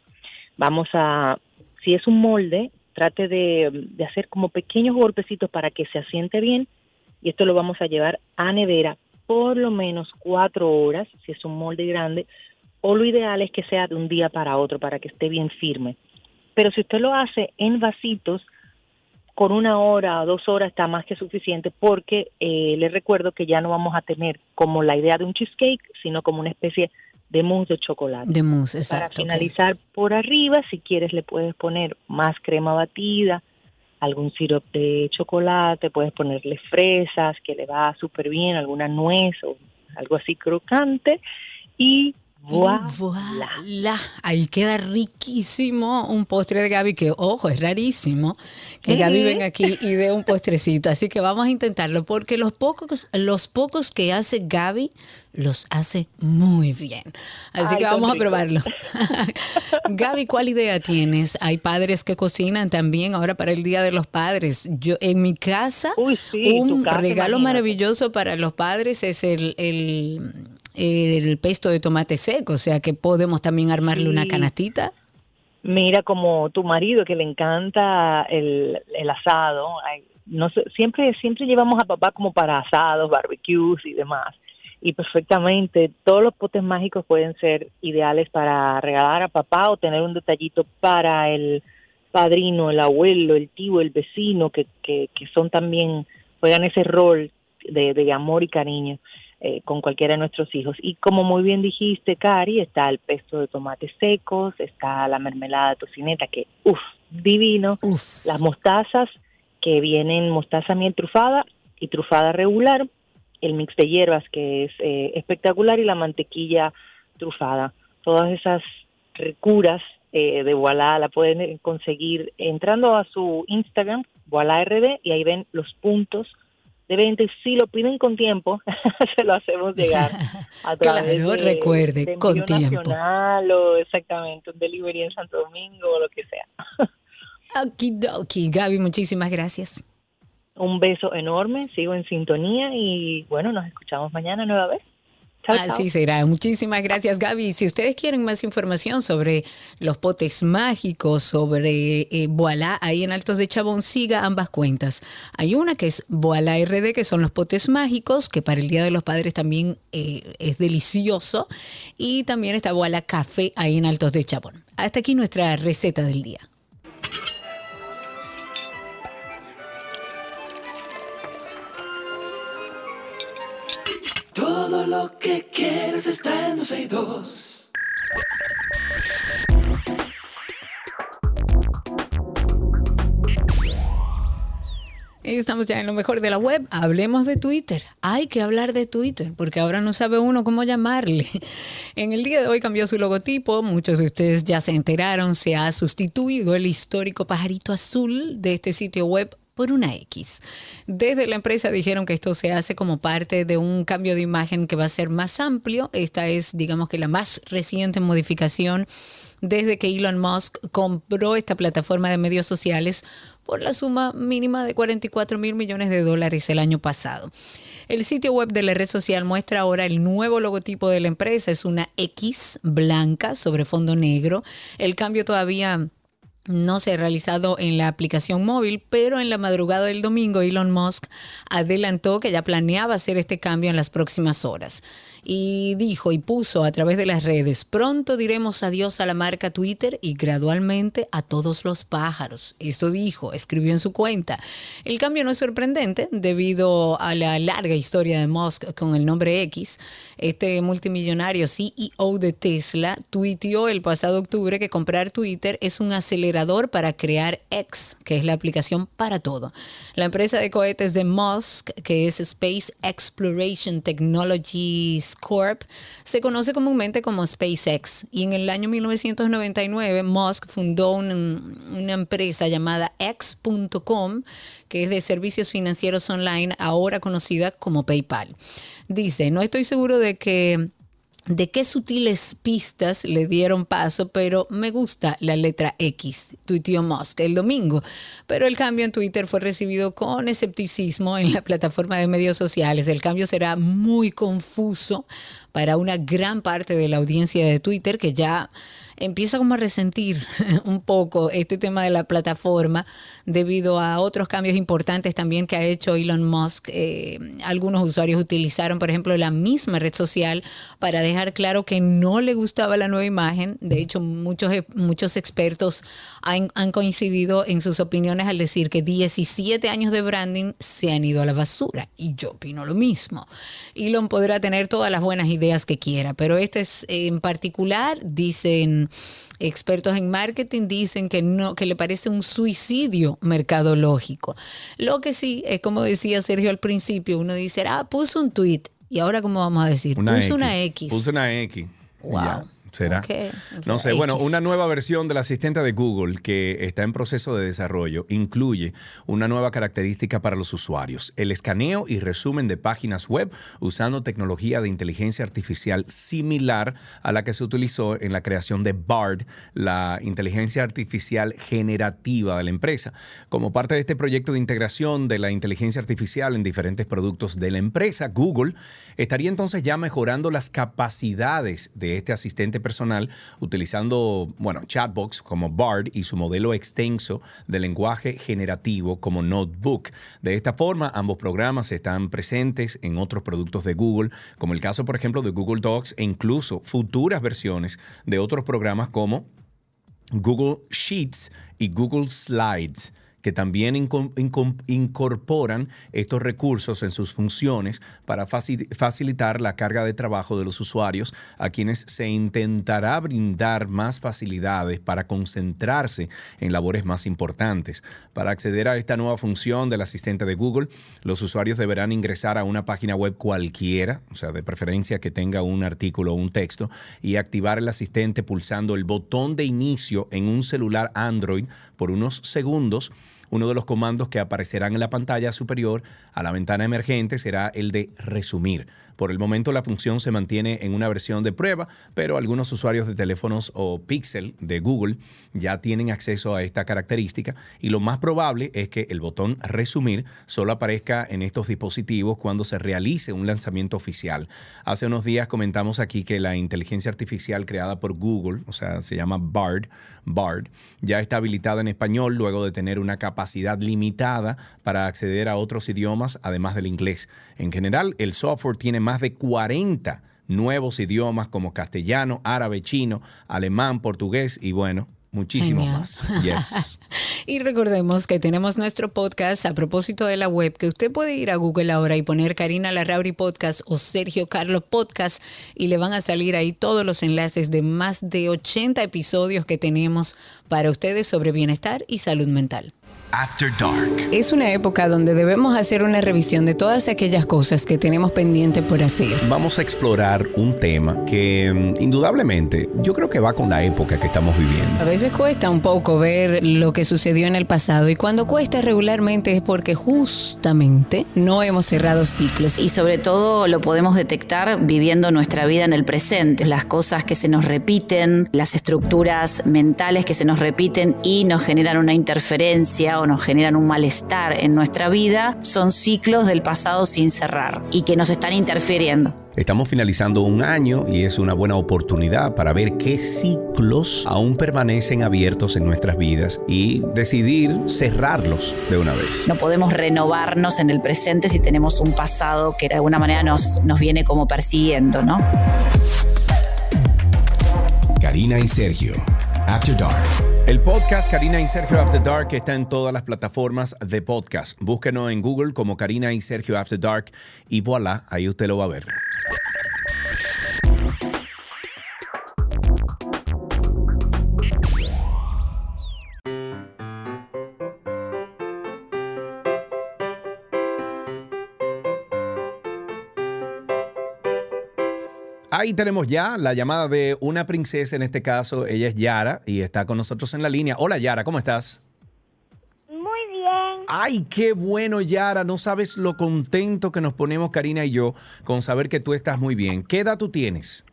Vamos a, si es un molde, trate de, hacer como pequeños golpecitos para que se asiente bien y esto lo vamos a llevar a nevera por lo menos cuatro horas, si es un molde grande, o lo ideal es que sea de un día para otro para que esté bien firme. Pero si usted lo hace en vasitos, con una hora o dos horas está más que suficiente porque eh, les recuerdo que ya no vamos a tener como la idea de un cheesecake, sino como una especie de mousse de chocolate. De mousse, exacto. Para finalizar por arriba, si quieres le puedes poner más crema batida, algún sirope de chocolate, puedes ponerle fresas que le va súper bien, alguna nuez o algo así crocante y Voilà. Ahí queda riquísimo un postre de Gaby, que ojo, es rarísimo que Gaby venga aquí y dé un postrecito. Así que vamos a intentarlo, porque los pocos, los pocos que hace Gaby los hace muy bien. Así que vamos a probarlo. Gaby, ¿cuál idea tienes? Hay padres que cocinan también ahora para el Día de los Padres. Yo en mi casa, un regalo maravilloso para los padres es el el pesto de tomate seco, o sea que podemos también armarle una canastita. Mira, como tu marido que le encanta el, asado, no siempre, siempre llevamos a papá como para asados, barbecues y demás. Y perfectamente, todos los potes mágicos pueden ser ideales para regalar a papá o tener un detallito para el padrino, el abuelo, el tío, el vecino, que, que, que son también, juegan ese rol de, de amor y cariño. Eh, con cualquiera de nuestros hijos. Y como muy bien dijiste, Cari, está el pesto de tomates secos, está la mermelada de tocineta, que, uff, divino. Las mostazas que vienen mostaza miel trufada y trufada regular, el mix de hierbas que es eh, espectacular y la mantequilla trufada. Todas esas curas eh, de Voilà la pueden conseguir entrando a su Instagram, Voilà RD, y ahí ven los puntos de venta y si lo piden con tiempo, se lo hacemos llegar a través claro, recuerde, con tiempo. Nacional o exactamente un delivery en Santo Domingo o lo que sea. Okidoki. Gaby, muchísimas gracias. Un beso enorme, sigo en sintonía y bueno, nos escuchamos mañana nueva vez. Así será. Muchísimas gracias, Gaby. Si ustedes quieren más información sobre los potes mágicos, sobre eh, ahí en Altos de Chabón, siga ambas cuentas. Hay una que es Voilà RD, que son los potes mágicos, que para el Día de los Padres también eh, es delicioso. Y también está Voilà Café ahí en Altos de Chabón. Hasta aquí nuestra receta del día. Lo que quieres está en 12 y 2. Estamos ya en lo mejor de la web. Hablemos de Twitter. Hay que hablar de Twitter porque ahora no sabe uno cómo llamarle. En el día de hoy cambió su logotipo. Muchos de ustedes ya se enteraron. Se ha sustituido el histórico pajarito azul de este sitio web por una X. Desde la empresa dijeron que esto se hace como parte de un cambio de imagen que va a ser más amplio. Esta es, digamos que la más reciente modificación desde que Elon Musk compró esta plataforma de medios sociales por la suma mínima de 44 mil millones de dólares el año pasado. El sitio web de la red social muestra ahora el nuevo logotipo de la empresa. Es una X blanca sobre fondo negro. El cambio todavía no se ha realizado en la aplicación móvil, pero en la madrugada del domingo Elon Musk adelantó que ya planeaba hacer este cambio en las próximas horas y dijo y puso a través de las redes, pronto diremos adiós a la marca Twitter y gradualmente a todos los pájaros. Esto dijo, escribió en su cuenta. El cambio no es sorprendente debido a la larga historia de Musk con el nombre X. Este multimillonario CEO de Tesla tuiteó el pasado octubre que comprar Twitter es un acelerador para crear X, que es la aplicación para todo. La empresa de cohetes de Musk, que es Space Exploration Technologies Corp se conoce comúnmente como SpaceX y en el año 1999 Musk fundó una empresa llamada X.com que es de servicios financieros online ahora conocida como PayPal. Dice, no estoy seguro de que de qué sutiles pistas le dieron paso, pero me gusta la letra X, tuiteó Musk el domingo. Pero el cambio en Twitter fue recibido con escepticismo en la plataforma de medios sociales. El cambio será muy confuso para una gran parte de la audiencia de Twitter que ya empieza como a resentir un poco este tema de la plataforma debido a otros cambios importantes también que ha hecho Elon Musk. Eh, algunos usuarios utilizaron, por ejemplo, la misma red social para dejar claro que no le gustaba la nueva imagen. De hecho, muchos, muchos expertos han, han coincidido en sus opiniones al decir que 17 años de branding se han ido a la basura. Y yo opino lo mismo. Elon podrá tener todas las buenas ideas que quiera, pero este es en particular, dicen expertos en marketing dicen que no, que le parece un suicidio mercadológico. Lo que sí es como decía Sergio al principio, uno dice, ah, puso un tweet. Y ahora, ¿cómo vamos a decir? puso una X. Puso una X. Wow. ¿Será? No sé. Bueno, una nueva versión del asistente de Google que está en proceso de desarrollo incluye una nueva característica para los usuarios, el escaneo y resumen de páginas web usando tecnología de inteligencia artificial similar a la que se utilizó en la creación de BARD, la inteligencia artificial generativa de la empresa. Como parte de este proyecto de integración de la inteligencia artificial en diferentes productos de la empresa, Google estaría entonces ya mejorando las capacidades de este asistente personal utilizando, bueno, chatbox como BARD y su modelo extenso de lenguaje generativo como Notebook. De esta forma, ambos programas están presentes en otros productos de Google, como el caso, por ejemplo, de Google Docs e incluso futuras versiones de otros programas como Google Sheets y Google Slides que también inco- inco- incorporan estos recursos en sus funciones para faci- facilitar la carga de trabajo de los usuarios a quienes se intentará brindar más facilidades para concentrarse en labores más importantes. Para acceder a esta nueva función del asistente de Google, los usuarios deberán ingresar a una página web cualquiera, o sea, de preferencia que tenga un artículo o un texto, y activar el asistente pulsando el botón de inicio en un celular Android por unos segundos. Uno de los comandos que aparecerán en la pantalla superior a la ventana emergente será el de resumir. Por el momento la función se mantiene en una versión de prueba, pero algunos usuarios de teléfonos o Pixel de Google ya tienen acceso a esta característica y lo más probable es que el botón resumir solo aparezca en estos dispositivos cuando se realice un lanzamiento oficial. Hace unos días comentamos aquí que la inteligencia artificial creada por Google, o sea, se llama Bard, Bard, ya está habilitada en español luego de tener una capacidad limitada para acceder a otros idiomas además del inglés. En general, el software tiene más de 40 nuevos idiomas como castellano, árabe, chino, alemán, portugués y bueno, muchísimos Genial. más. Yes. Y recordemos que tenemos nuestro podcast a propósito de la web, que usted puede ir a Google ahora y poner Karina Larrauri Podcast o Sergio Carlos Podcast y le van a salir ahí todos los enlaces de más de 80 episodios que tenemos para ustedes sobre bienestar y salud mental. After Dark. Es una época donde debemos hacer una revisión de todas aquellas cosas que tenemos pendiente por hacer. Vamos a explorar un tema que mm, indudablemente yo creo que va con la época que estamos viviendo. A veces cuesta un poco ver lo que sucedió en el pasado y cuando cuesta regularmente es porque justamente no hemos cerrado ciclos. Y sobre todo lo podemos detectar viviendo nuestra vida en el presente, las cosas que se nos repiten, las estructuras mentales que se nos repiten y nos generan una interferencia o nos generan un malestar en nuestra vida, son ciclos del pasado sin cerrar y que nos están interfiriendo. Estamos finalizando un año y es una buena oportunidad para ver qué ciclos aún permanecen abiertos en nuestras vidas y decidir cerrarlos de una vez. No podemos renovarnos en el presente si tenemos un pasado que de alguna manera nos, nos viene como persiguiendo, ¿no? Karina y Sergio. After Dark. El podcast Karina y Sergio After Dark está en todas las plataformas de podcast. Búsquenos en Google como Karina y Sergio After Dark y voilà, ahí usted lo va a ver. Ahí tenemos ya la llamada de una princesa, en este caso, ella es Yara y está con nosotros en la línea. Hola Yara, ¿cómo estás? Muy bien. Ay, qué bueno Yara, no sabes lo contento que nos ponemos Karina y yo con saber que tú estás muy bien. ¿Qué edad tú tienes?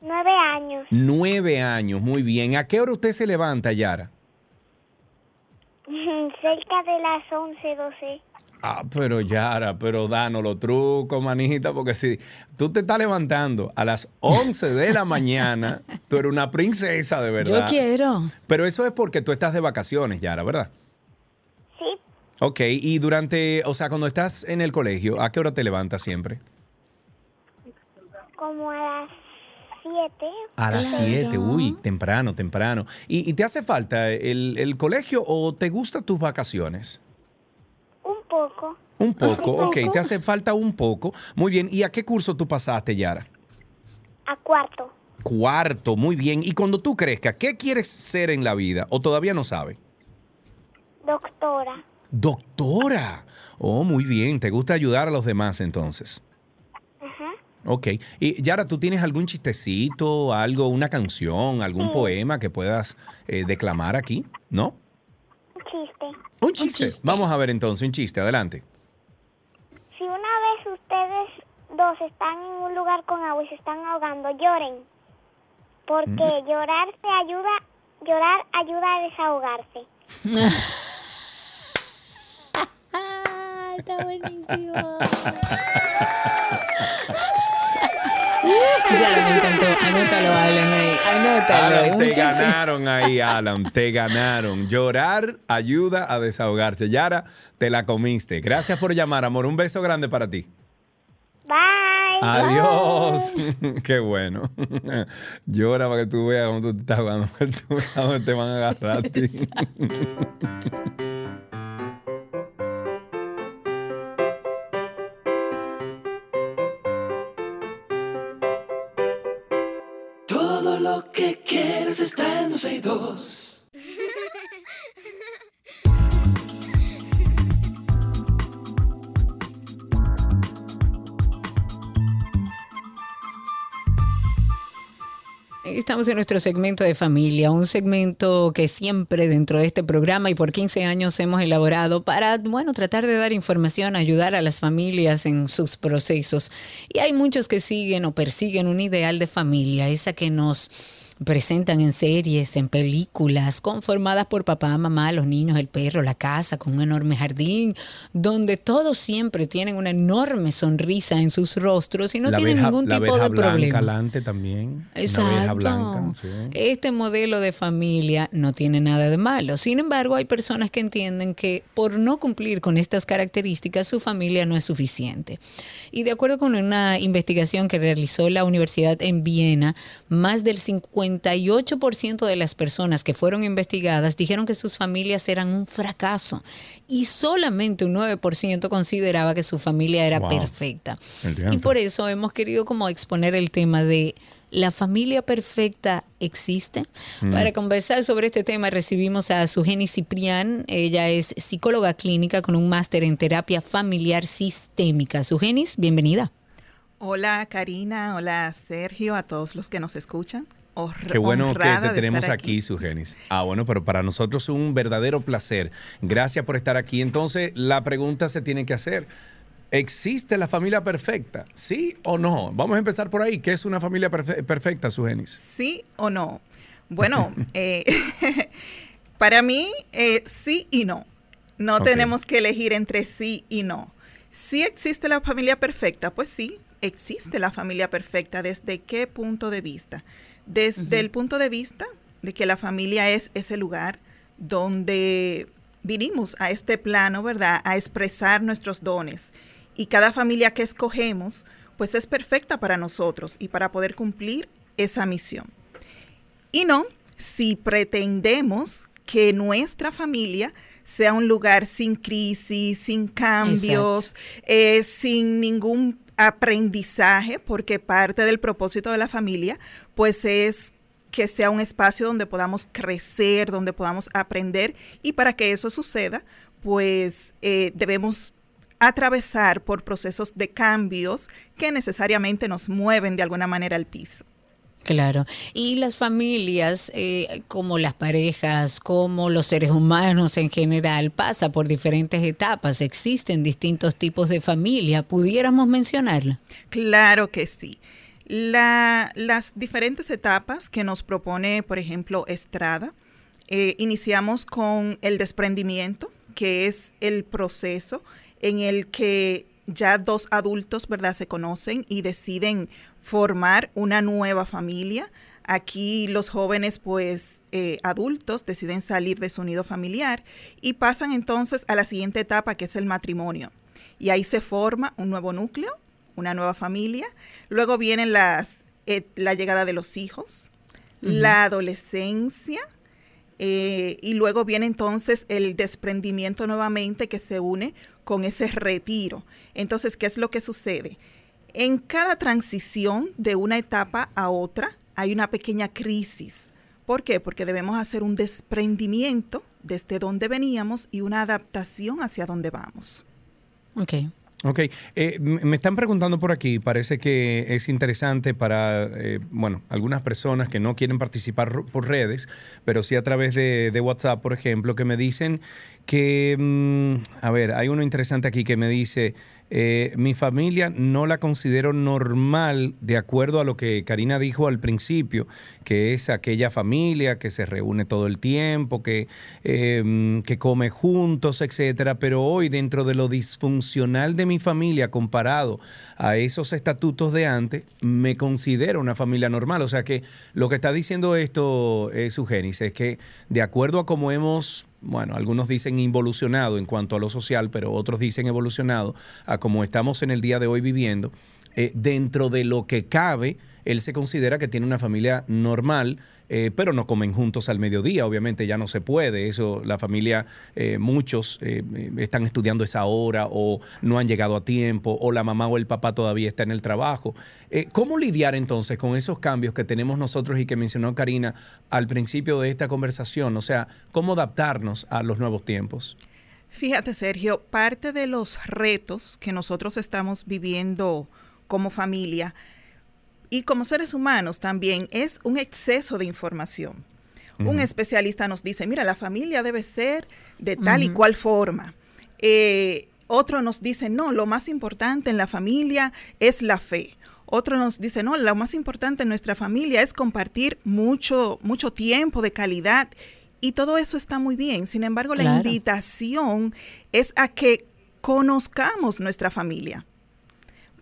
Nueve años. Nueve años, muy bien. ¿A qué hora usted se levanta, Yara? Cerca de las once, doce. Ah, pero Yara, pero danos los trucos, manita, porque si tú te estás levantando a las 11 de la mañana, tú eres una princesa de verdad. Yo quiero. Pero eso es porque tú estás de vacaciones, Yara, ¿verdad? Sí. Ok, y durante, o sea, cuando estás en el colegio, ¿a qué hora te levantas siempre? Como a las siete. A las 7, uy, temprano, temprano. ¿Y, y te hace falta el, el colegio o te gustan tus vacaciones? Un poco. Un poco, Un ok, poco. te hace falta un poco. Muy bien, ¿y a qué curso tú pasaste, Yara? A cuarto. Cuarto, muy bien. ¿Y cuando tú crezcas, qué quieres ser en la vida o todavía no sabes? Doctora. Doctora. Oh, muy bien, te gusta ayudar a los demás entonces. Ajá. Ok. Y Yara, ¿tú tienes algún chistecito, algo, una canción, algún Sí. poema que puedas eh, declamar aquí? ¿No? Un chiste. Un chiste. Vamos a ver entonces, un chiste, adelante. Si una vez ustedes dos están en un lugar con agua y se están ahogando, lloren. Porque Mm. llorar se ayuda, llorar ayuda a desahogarse. Está buenísimo. Ya me encantó. Anótalo, Alan, ahí. Anótalo. Alan, te ganaron ahí, Alan, te ganaron. Llorar ayuda a desahogarse. Yara, te la comiste. Gracias por llamar, amor. Un beso grande para ti. Bye. Adiós. Qué bueno. Llora para que tú veas cómo tú te estás jugando, para que tú veas dónde te van a agarrar a ti. Estamos en nuestro segmento de familia, un segmento que siempre dentro de este programa y por 15 años hemos elaborado para, bueno, tratar de dar información, ayudar a las familias en sus procesos. Y hay muchos que siguen o persiguen un ideal de familia, esa que nos presentan en series, en películas, conformadas por papá, mamá, los niños, el perro, la casa, con un enorme jardín, donde todos siempre tienen una enorme sonrisa en sus rostros y no La tienen ningún la tipo de blanca problema. alante también. Exacto. blanca, sí. Este modelo de familia no tiene nada de malo. Sin embargo, hay personas que entienden que por no cumplir con estas características, su familia no es suficiente. Y de acuerdo con una investigación que realizó la Universidad en Viena, más del 58% de las personas que fueron investigadas dijeron que sus familias eran un fracaso y solamente un 9% consideraba que su familia era Wow. perfecta. Y por eso hemos querido como exponer el tema de ¿la familia perfecta existe? Mm. Para conversar sobre este tema recibimos a Sugeni Ciprián. Ella es psicóloga clínica con un máster en terapia familiar sistémica. Sugenis, bienvenida. Hola Karina, hola Sergio, a todos los que nos escuchan. Hor- Qué bueno que te tenemos estar aquí, Sugenis. Ah, bueno, pero para nosotros es un verdadero placer. Gracias por estar aquí. Entonces, la pregunta se tiene que hacer. ¿Existe la familia perfecta? ¿Sí o no? Vamos a empezar por ahí. ¿Qué es una familia perfe- perfecta, Sugenis? ¿Sí o no? Bueno, eh, para mí eh, sí y no. No tenemos que elegir entre sí y no. ¿Sí existe la familia perfecta? Pues sí, existe la familia perfecta. ¿Desde qué punto de vista? Desde el punto de vista de que la familia es ese lugar donde vinimos a este plano, ¿verdad? A expresar nuestros dones. Y cada familia que escogemos, pues es perfecta para nosotros y para poder cumplir esa misión. Y no si pretendemos que nuestra familia sea un lugar sin crisis, sin cambios, eh, sin ningún aprendizaje, porque parte del propósito de la familia, pues es que sea un espacio donde podamos crecer, donde podamos aprender, y para que eso suceda, pues eh, debemos atravesar por procesos de cambios que necesariamente nos mueven de alguna manera al piso. Claro. Y las familias, eh, como las parejas, como los seres humanos en general, pasa por diferentes etapas. Existen distintos tipos de familia. ¿Pudiéramos mencionarla? Claro que sí. La- las diferentes etapas que nos propone, por ejemplo, Estrada, eh, iniciamos con el desprendimiento, que es el proceso en el que ya dos adultos, ¿verdad?, se conocen y deciden formar una nueva familia. Aquí los jóvenes, pues eh, adultos, deciden salir de su nido familiar y pasan entonces a la siguiente etapa, que es el matrimonio. Y ahí se forma un nuevo núcleo, una nueva familia. Luego viene las, eh, la llegada de los hijos, la adolescencia, eh, y luego viene entonces el desprendimiento nuevamente que se une con ese retiro. Entonces, ¿qué es lo que sucede? En cada transición de una etapa a otra hay una pequeña crisis. ¿Por qué? Porque debemos hacer un desprendimiento desde donde veníamos y una adaptación hacia donde vamos. Ok. Ok, eh, me están preguntando por aquí, parece que es interesante para, eh, bueno, algunas personas que no quieren participar por redes, pero sí a través de, de WhatsApp, por ejemplo, que me dicen que, mm, a ver, hay uno interesante aquí que me dice, eh, mi familia no la considero normal de acuerdo a lo que Karina dijo al principio, que es aquella familia que se reúne todo el tiempo, que, eh, que come juntos, etcétera. Pero hoy, dentro de lo disfuncional de mi familia comparado a esos estatutos de antes, me considero una familia normal. O sea que lo que está diciendo esto, eh, su génesis, es que de acuerdo a cómo hemos bueno, algunos dicen involucionado en cuanto a lo social, pero otros dicen evolucionado a como estamos en el día de hoy viviendo, eh, dentro de lo que cabe, él se considera que tiene una familia normal, eh, pero no comen juntos al mediodía, obviamente ya no se puede, eso la familia, eh, muchos eh, están estudiando esa hora o no han llegado a tiempo o la mamá o el papá todavía está en el trabajo. ¿Cómo lidiar entonces con esos cambios que tenemos nosotros y que mencionó Karina al principio de esta conversación? O sea, ¿cómo adaptarnos a los nuevos tiempos? Fíjate, Sergio, parte de los retos que nosotros estamos viviendo como familia y como seres humanos también es un exceso de información. Un especialista nos dice, mira, la familia debe ser de tal y cual forma. Eh, otro nos dice, no, lo más importante en la familia es la fe. Otro nos dice, no, lo más importante en nuestra familia es compartir mucho, mucho tiempo de calidad. Y todo eso está muy bien. Sin embargo, la invitación es a que conozcamos nuestra familia.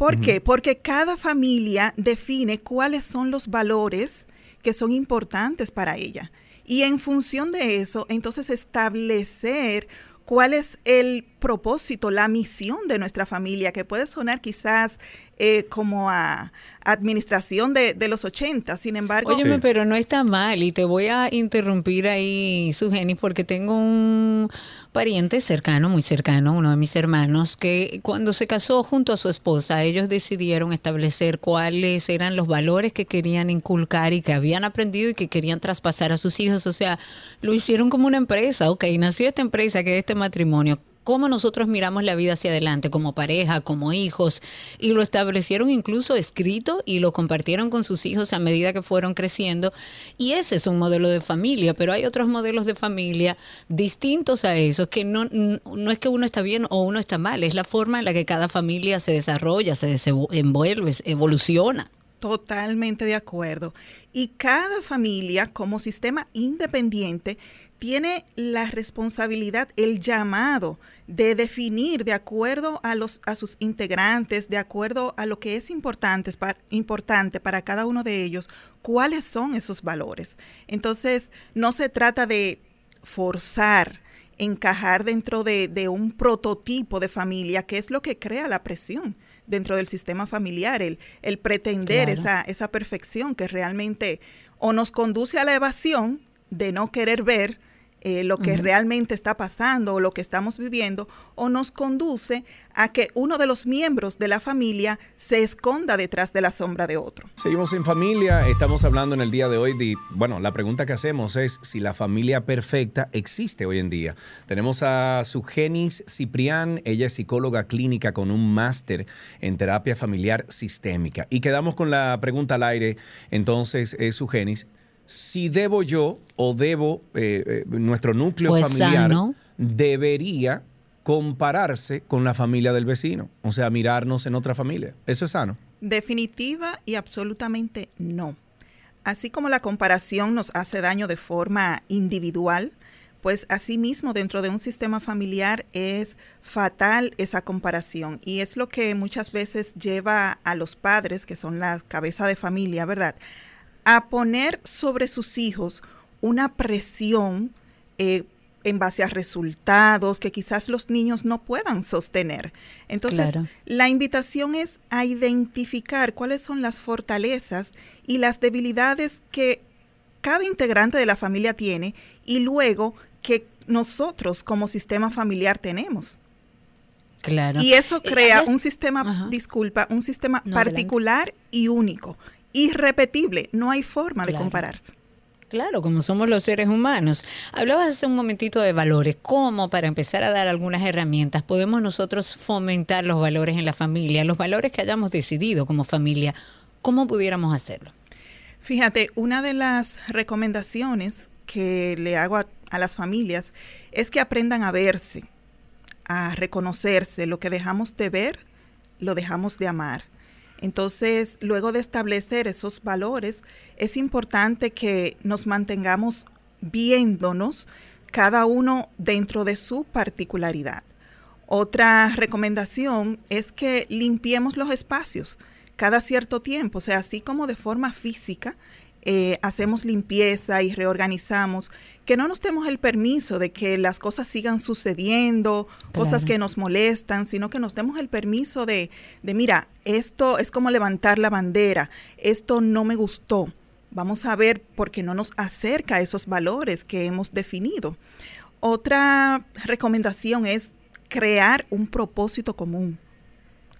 ¿Por qué? Porque cada familia define cuáles son los valores que son importantes para ella. Y en función de eso, entonces establecer cuál es el propósito, la misión de nuestra familia, que puede sonar quizás eh, como a administración de, los 80. Sin embargo... Óyeme, pero no está mal y te voy a interrumpir ahí, Sugeni, porque tengo un pariente cercano, muy cercano, uno de mis hermanos, que cuando se casó junto a su esposa, ellos decidieron establecer cuáles eran los valores que querían inculcar y que habían aprendido y que querían traspasar a sus hijos. O sea, lo hicieron como una empresa. Ok, nació esta empresa que es este matrimonio cómo nosotros miramos la vida hacia adelante como pareja, como hijos, y lo establecieron incluso escrito y lo compartieron con sus hijos a medida que fueron creciendo. Y ese es un modelo de familia, pero hay otros modelos de familia distintos a esos, que no, no es que uno está bien o uno está mal, es la forma en la que cada familia se desarrolla, se desenvuelve, evoluciona. Totalmente de acuerdo. Y cada familia como sistema independiente tiene la responsabilidad, el llamado de definir de acuerdo a, los, a sus integrantes, de acuerdo a lo que es importante para, importante para cada uno de ellos, cuáles son esos valores. Entonces, no se trata de forzar, encajar dentro de, un prototipo de familia, que es lo que crea la presión dentro del sistema familiar, el, el pretender esa, esa perfección que realmente o nos conduce a la evasión de no querer ver eh, lo que realmente está pasando o lo que estamos viviendo, o nos conduce a que uno de los miembros de la familia se esconda detrás de la sombra de otro. Seguimos en familia, estamos hablando en el día de hoy de, bueno, la pregunta que hacemos es si la familia perfecta existe hoy en día. Tenemos a Sugenis Ciprián, ella es psicóloga clínica con un máster en terapia familiar sistémica. Y quedamos con la pregunta al aire, entonces, es Sugenis si debo yo o debo eh, eh, nuestro núcleo pues familiar debería compararse con la familia del vecino, o sea, mirarnos en otra familia. ¿Eso es sano? Definitiva y absolutamente no. Así como la comparación nos hace daño de forma individual, pues asimismo dentro de un sistema familiar es fatal esa comparación y es lo que muchas veces lleva a los padres, que son la cabeza de familia, ¿verdad? A poner sobre sus hijos una presión eh, en base a resultados que quizás los niños no puedan sostener. Entonces, la invitación es a identificar cuáles son las fortalezas y las debilidades que cada integrante de la familia tiene y luego que nosotros como sistema familiar tenemos. Claro. Y eso eh, crea un sistema, disculpa, un sistema particular y único irrepetible, no hay forma de compararse. Claro, como somos los seres humanos. Hablabas hace un momentito de valores. ¿Cómo, para empezar a dar algunas herramientas, podemos nosotros fomentar los valores en la familia, los valores que hayamos decidido como familia? ¿Cómo pudiéramos hacerlo? Fíjate, una de las recomendaciones que le hago a, a las familias es que aprendan a verse, a reconocerse. Lo que dejamos de ver, lo dejamos de amar. Entonces, luego de establecer esos valores, es importante que nos mantengamos viéndonos cada uno dentro de su particularidad. Otra recomendación es que limpiemos los espacios cada cierto tiempo, o sea, así como de forma física, eh, hacemos limpieza y reorganizamos, que no nos demos el permiso de que las cosas sigan sucediendo, cosas que nos molestan, sino que nos demos el permiso de, de, mira, esto es como levantar la bandera, esto no me gustó, vamos a ver por qué no nos acerca a esos valores que hemos definido. Otra recomendación es crear un propósito común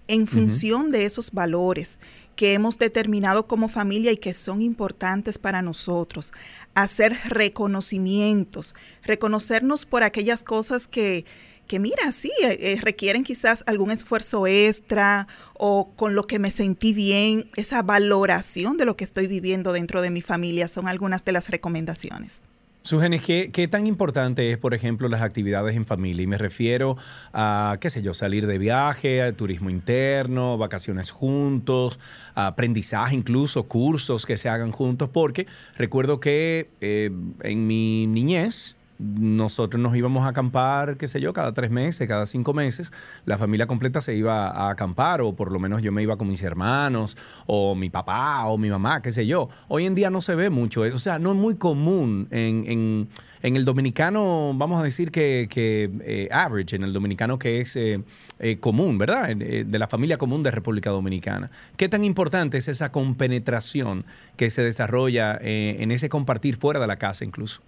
en función de esos valores que hemos determinado como familia y que son importantes para nosotros. Hacer reconocimientos, reconocernos por aquellas cosas que, que mira, sí, eh, eh, requieren quizás algún esfuerzo extra o con lo que me sentí bien, esa valoración de lo que estoy viviendo dentro de mi familia son algunas de las recomendaciones. Sugenes, ¿qué, ¿qué tan importante es, por ejemplo, las actividades en familia? Y me refiero a, qué sé yo, salir de viaje, a turismo interno, vacaciones juntos, aprendizaje incluso, cursos que se hagan juntos, porque recuerdo que eh, en mi niñez, nosotros nos íbamos a acampar, qué sé yo, cada tres meses, cada cinco meses, la familia completa se iba a acampar, o por lo menos yo me iba con mis hermanos, o mi papá, o mi mamá, qué sé yo. Hoy en día no se ve mucho, o sea, no es muy común en, el dominicano, vamos a decir que, eh, average, en el dominicano que es eh, eh, común, ¿verdad? de la familia común de República Dominicana. ¿Qué tan importante es esa compenetración que se desarrolla en ese compartir fuera de la casa incluso?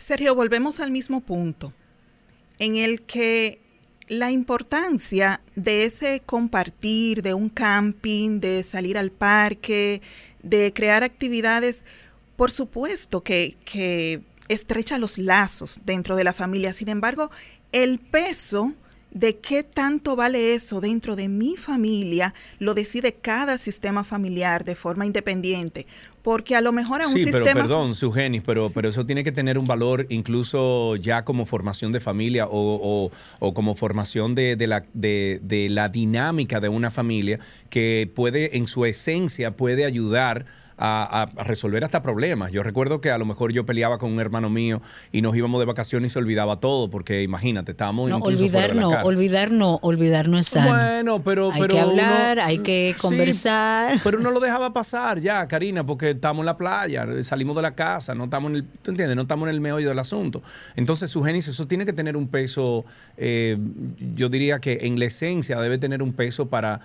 Sergio, volvemos al mismo punto, en el que la importancia de ese compartir, de un camping, de salir al parque, de crear actividades, por supuesto que, que estrecha los lazos dentro de la familia. Sin embargo, el peso de qué tanto vale eso dentro de mi familia lo decide cada sistema familiar de forma independiente. Porque a lo mejor a un sí, sistema... pero perdón, Sugenis, pero, pero eso tiene que tener un valor incluso ya como formación de familia o, como formación de, la, de, de la dinámica de una familia que puede, en su esencia, puede ayudar a, resolver hasta problemas. Yo recuerdo que a lo mejor yo peleaba con un hermano mío y nos íbamos de vacaciones y se olvidaba todo, porque imagínate, estábamos no, olvidar no, olvidar no, olvidar no es sano. Bueno, pero hay que hablar, hay que conversar. pero uno lo dejaba pasar ya, Karina, porque estamos en la playa, salimos de la casa, no estamos en el, ¿tú entiendes? No estamos en el meollo del asunto. Entonces, su génesis, eso tiene que tener un peso, eh, yo diría que en la esencia debe tener un peso para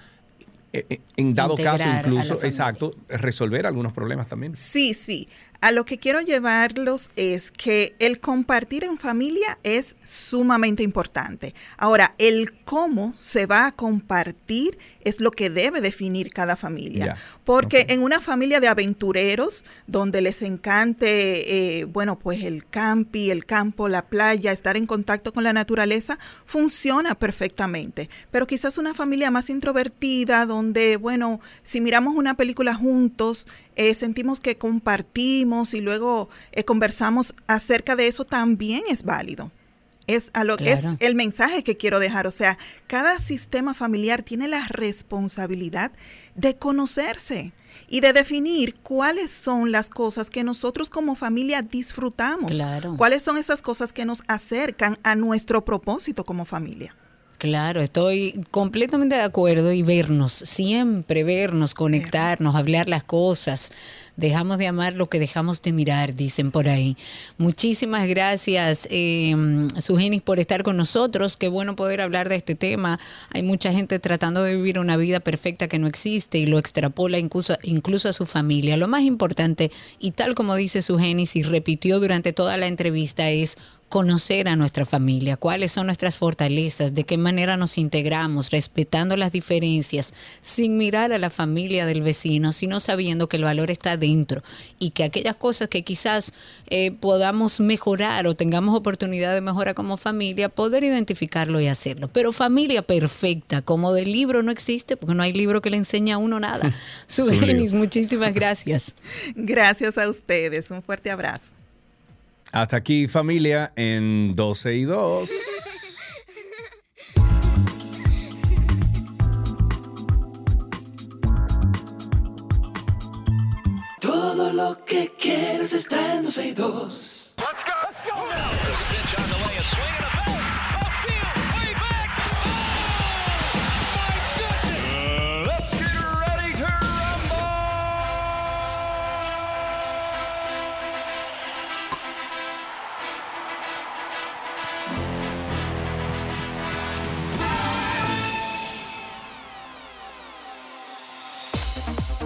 en dado caso incluso, exacto, resolver algunos problemas también. Sí, sí. A lo que quiero llevarlos es que el compartir en familia es sumamente importante. Ahora, el cómo se va a compartir es lo que debe definir cada familia. Porque en una familia de aventureros, donde les encante, eh, bueno, pues el campi, el campo, la playa, estar en contacto con la naturaleza, funciona perfectamente. Pero quizás una familia más introvertida, donde, bueno, si miramos una película juntos, eh, sentimos que compartimos y luego eh, conversamos acerca de eso, también es válido. Es a lo que es el mensaje que quiero dejar. O sea, cada sistema familiar tiene la responsabilidad de conocerse y de definir cuáles son las cosas que nosotros como familia disfrutamos. Cuáles son esas cosas que nos acercan a nuestro propósito como familia. Claro, estoy completamente de acuerdo y vernos, siempre vernos, conectarnos, hablar las cosas. Dejamos de amar lo que dejamos de mirar, dicen por ahí. Muchísimas gracias, eh, Sugenis, por estar con nosotros. Qué bueno poder hablar de este tema. Hay mucha gente tratando de vivir una vida perfecta que no existe y lo extrapola incluso, incluso a su familia. Lo más importante, y tal como dice Sugenis y repitió durante toda la entrevista, es conocer a nuestra familia, cuáles son nuestras fortalezas, de qué manera nos integramos, respetando las diferencias, sin mirar a la familia del vecino, sino sabiendo que el valor está dentro y que aquellas cosas que quizás eh, podamos mejorar o tengamos oportunidad de mejora como familia, poder identificarlo y hacerlo. Pero familia perfecta, como del libro no existe, porque no hay libro que le enseñe a uno nada. Sugenis, muchísimas gracias. Gracias a ustedes, un fuerte abrazo. Hasta aquí familia en 12 y 2. Todo lo que quieres está en 12 y 2. Let's go, let's go now.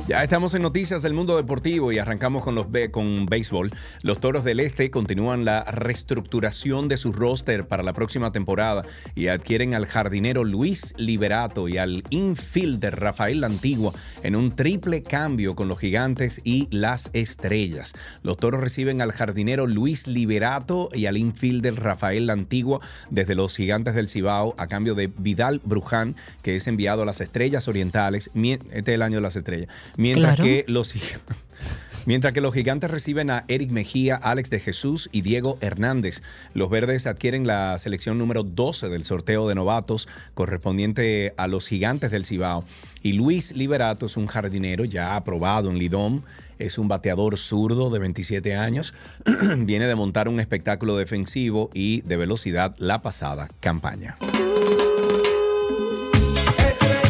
Ya estamos en noticias del mundo deportivo y arrancamos con los con béisbol. Los Toros del Este continúan la reestructuración de su roster para la próxima temporada y adquieren al jardinero Luis Liberato y al infielder Rafael Antigua en un triple cambio con los Gigantes y las Estrellas. Los Toros reciben al jardinero Luis Liberato y al infielder Rafael Antigua desde los Gigantes del Cibao a cambio de Vidal Bruján, que es enviado a las Estrellas Orientales. Este es el año de las Estrellas Mientras que los Mientras que los gigantes reciben a Eric Mejía, Alex de Jesús y Diego Hernández. Los verdes adquieren la selección número 12 del sorteo de novatos correspondiente a los gigantes del Cibao. Y Luis Liberato es un jardinero ya aprobado en Lidom. Es un bateador zurdo de 27 años. Viene de montar un espectáculo defensivo y de velocidad la pasada campaña.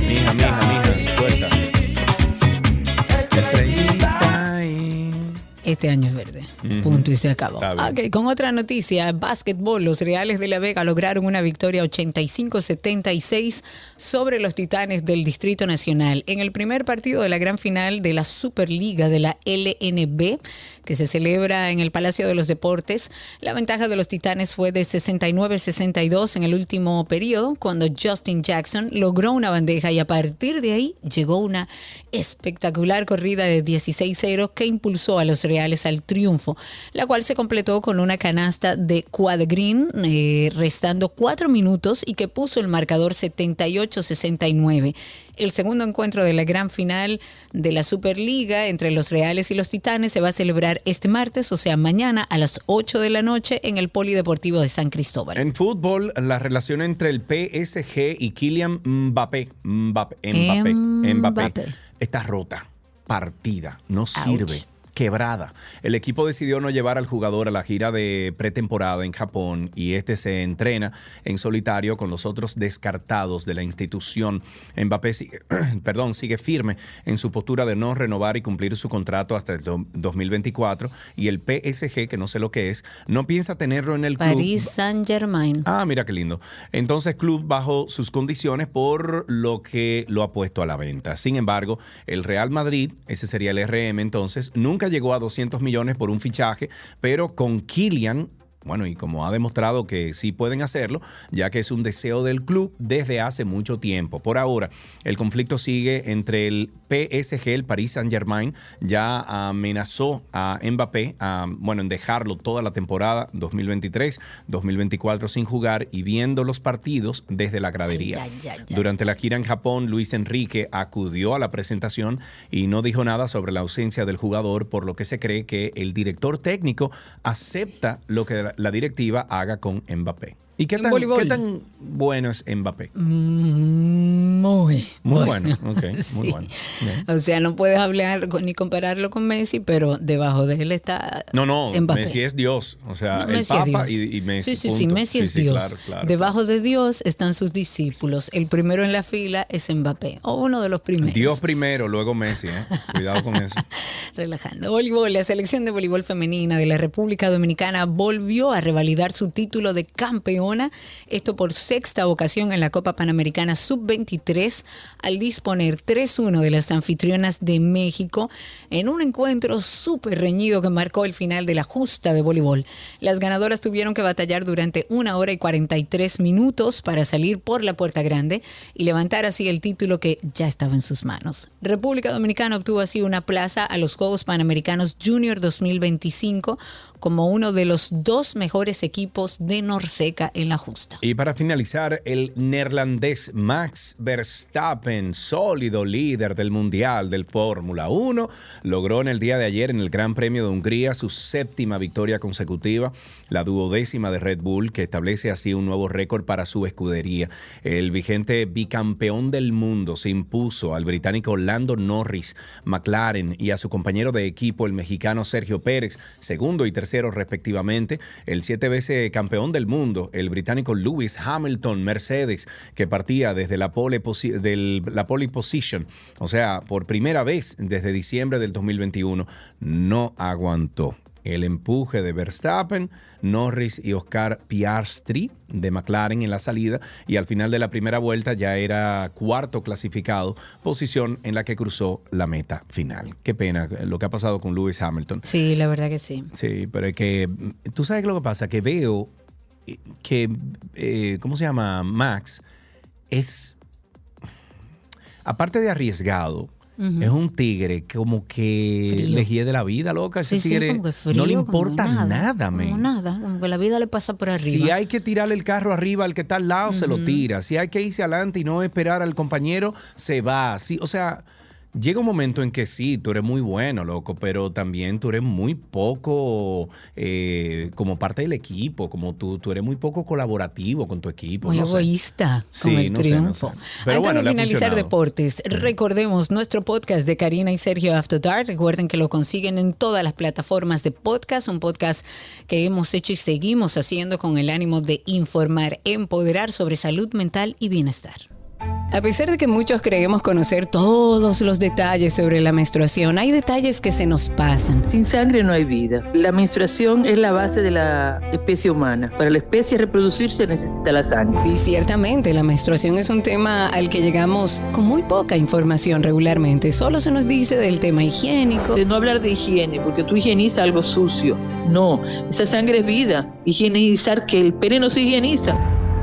Mija, mija. Este año es verde. Punto y se acabó. Okay, con otra noticia, básquetbol, los Reales de la Vega lograron una victoria 85-76 sobre los Titanes del Distrito Nacional. En el primer partido de la gran final de la Superliga de la LNB que se celebra en el Palacio de los Deportes. La ventaja de los Titanes fue de 69-62 en el último periodo, cuando Justin Jackson logró una bandeja y a partir de ahí llegó una espectacular corrida de 16-0 que impulsó a los Reales al triunfo, la cual se completó con una canasta de Quad Green, eh, restando cuatro minutos y que puso el marcador 78-69 el segundo encuentro de la gran final de la Superliga entre los Reales y los Titanes se va a celebrar este martes, o sea, mañana a las 8 de la noche en el Polideportivo de San Cristóbal. En fútbol, la relación entre el PSG y Kylian Mbappé, Mbappé, Mbappé, está rota, partida, no sirve quebrada. El equipo decidió no llevar al jugador a la gira de pretemporada en Japón y este se entrena en solitario con los otros descartados de la institución. Mbappé sigue, perdón, sigue firme en su postura de no renovar y cumplir su contrato hasta el 2024 y el PSG, que no sé lo que es, no piensa tenerlo en el club. Paris Saint-Germain. Ah, mira qué lindo. Entonces, club bajo sus condiciones por lo que lo ha puesto a la venta. Sin embargo, el Real Madrid, ese sería el RM entonces, nunca llegó a 200 millones por un fichaje, pero con Kylian bueno, y como ha demostrado que sí pueden hacerlo, ya que es un deseo del club desde hace mucho tiempo. Por ahora, el conflicto sigue entre el PSG, el Paris Saint-Germain, ya amenazó a Mbappé, bueno, en dejarlo toda la temporada 2023-2024 sin jugar y viendo los partidos desde la gradería. Durante la gira en Japón, Luis Enrique acudió a la presentación y no dijo nada sobre la ausencia del jugador, por lo que se cree que el director técnico acepta lo que la directiva haga con Mbappé. ¿Y qué tan, qué tan, bueno es Mbappé? Mm, muy, muy bueno. muy bueno. O sea, no puedes hablar ni compararlo con Messi, pero debajo de él está No, no, Messi es Dios. O sea, el Papa y, Messi. Sí, sí, sí, Messi es Dios. debajo de Dios están sus discípulos. El primero en la fila es Mbappé, o uno de los primeros. Dios primero, luego Messi. ¿eh? Cuidado con eso. Relajando. Voleibol, la selección de voleibol femenina de la República Dominicana volvió a revalidar su título de campeón esto por sexta ocasión en la Copa Panamericana Sub-23, al disponer 3-1 de las anfitrionas de México en un encuentro súper reñido que marcó el final de la justa de voleibol. Las ganadoras tuvieron que batallar durante una hora y 43 minutos para salir por la puerta grande y levantar así el título que ya estaba en sus manos. República Dominicana obtuvo así una plaza a los Juegos Panamericanos Junior 2025 como uno de los dos mejores equipos de Norseca en la justa. Y para finalizar, el neerlandés Max Verstappen, sólido líder del Mundial del Fórmula 1, logró en el día de ayer en el Gran Premio de Hungría su séptima victoria consecutiva, la duodécima de Red Bull, que establece así un nuevo récord para su escudería. El vigente bicampeón del mundo se impuso al británico Lando Norris, McLaren y a su compañero de equipo, el mexicano Sergio Pérez, segundo y tercero respectivamente, el siete veces campeón del mundo, el británico Lewis Hamilton Mercedes, que partía desde la pole, del, la pole position, o sea, por primera vez desde diciembre del 2021, no aguantó el empuje de Verstappen, Norris y Oscar Piastri de McLaren en la salida y al final de la primera vuelta ya era cuarto clasificado, posición en la que cruzó la meta final. Qué pena lo que ha pasado con Lewis Hamilton. Sí, la verdad que sí. Sí, pero es que tú sabes lo que pasa, que veo que, eh, ¿cómo se llama? Max es, aparte de arriesgado, Es un tigre como que Frío. le gie de la vida, loca. Ese Sí, sí, tigre como que frío, no le como importa nada, Como men. nada, como que la vida le pasa por arriba. Si hay que tirarle el carro arriba al que está al lado, se lo tira. Si hay que irse adelante y no esperar al compañero, se va. Sí, o sea, llega un momento en que sí, tú eres muy bueno, loco, pero también tú eres muy poco eh, como parte del equipo, como tú, tú eres muy poco colaborativo con tu equipo. Muy no sé. egoísta con Sí, el no sé, no triunfo. sé. Pero Antes bueno, de finalizar deportes, recordemos nuestro podcast de Karina y Sergio After Dark. Recuerden que lo consiguen en todas las plataformas de podcast, un podcast que hemos hecho y seguimos haciendo con el ánimo de informar, empoderar sobre salud mental y bienestar. A pesar de que muchos creemos conocer todos los detalles sobre la menstruación, hay detalles que se nos pasan. Sin sangre no hay vida. La menstruación es la base de la especie humana. Para la especie reproducirse necesita la sangre. Y ciertamente la menstruación es un tema al que llegamos con muy poca información regularmente. Solo se nos dice del tema higiénico. De no hablar de higiene, porque tú higienizas algo sucio. No, esa sangre es vida. Higienizar que el pene no se higieniza.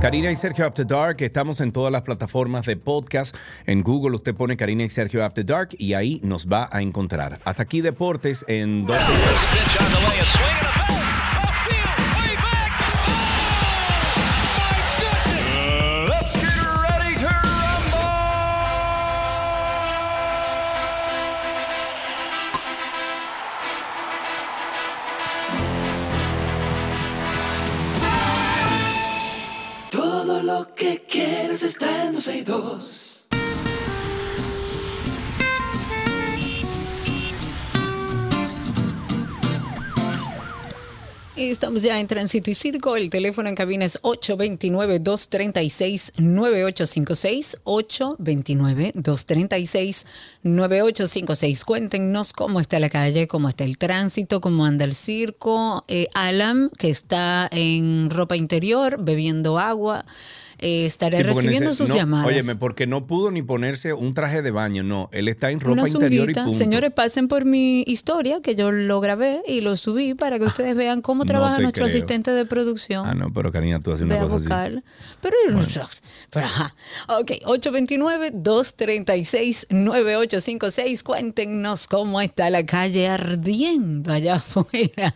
Karina y Sergio After Dark, estamos en todas las plataformas de podcast. En Google usted pone Karina y Sergio After Dark y ahí nos va a encontrar. Hasta aquí deportes en 12 Tránsito y Circo. El teléfono en cabina es 829-236-9856. 829-236-9856. Cuéntenos cómo está la calle, cómo está el tránsito, cómo anda el circo. Eh, Alan, que está en ropa interior, bebiendo agua. Eh, estaré Sí, recibiendo sus no, llamadas. Óyeme, porque no pudo ni ponerse un traje de baño, no. Él está en ropa Una interior y zunguita. punto. Señores, pasen por mi historia, que yo lo grabé y lo subí para que ustedes vean cómo No trabaja nuestro creo. asistente de producción. Ah, no, pero Karina, tú haces Ve una cosa así. vocal. Pero, pero ajá. Ok, 829-236-9856. Cuéntenos cómo está la calle ardiendo allá afuera.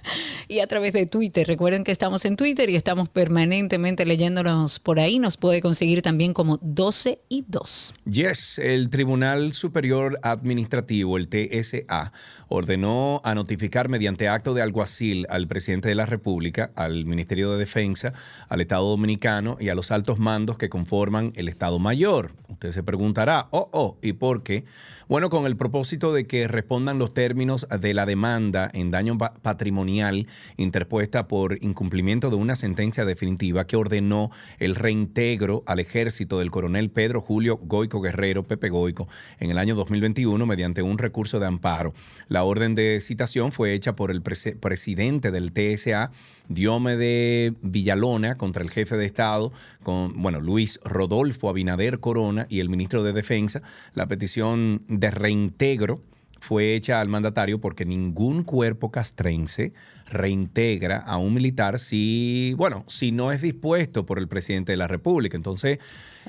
Y a través de Twitter. Recuerden que estamos en Twitter y estamos permanentemente leyéndonos por ahí. Nos puede conseguir también como 12 y 2. Yes, el Tribunal Superior Administrativo, el TSA, ordenó a notificar mediante acto de alguacil al presidente de la República, al Ministerio de Defensa, al Estado Dominicano y a los altos mandos que conforman el Estado Mayor. Usted se preguntará, oh, oh, ¿y por qué? Bueno, con el propósito de que respondan los términos de la demanda en daño pa- patrimonial interpuesta por incumplimiento de una sentencia definitiva que ordenó el reintegro al ejército del coronel Pedro Julio Goico Guerrero, Pepe Goico, en el año 2021 mediante un recurso de amparo. La orden de citación fue hecha por el prese- presidente del TSA, Diomede Villalona, contra el jefe de Estado, con, bueno, Luis Rodolfo Abinader Corona y el ministro de Defensa. La petición de reintegro fue hecha al mandatario porque ningún cuerpo castrense reintegra a un militar si, bueno, si no es dispuesto por el presidente de la República. Entonces,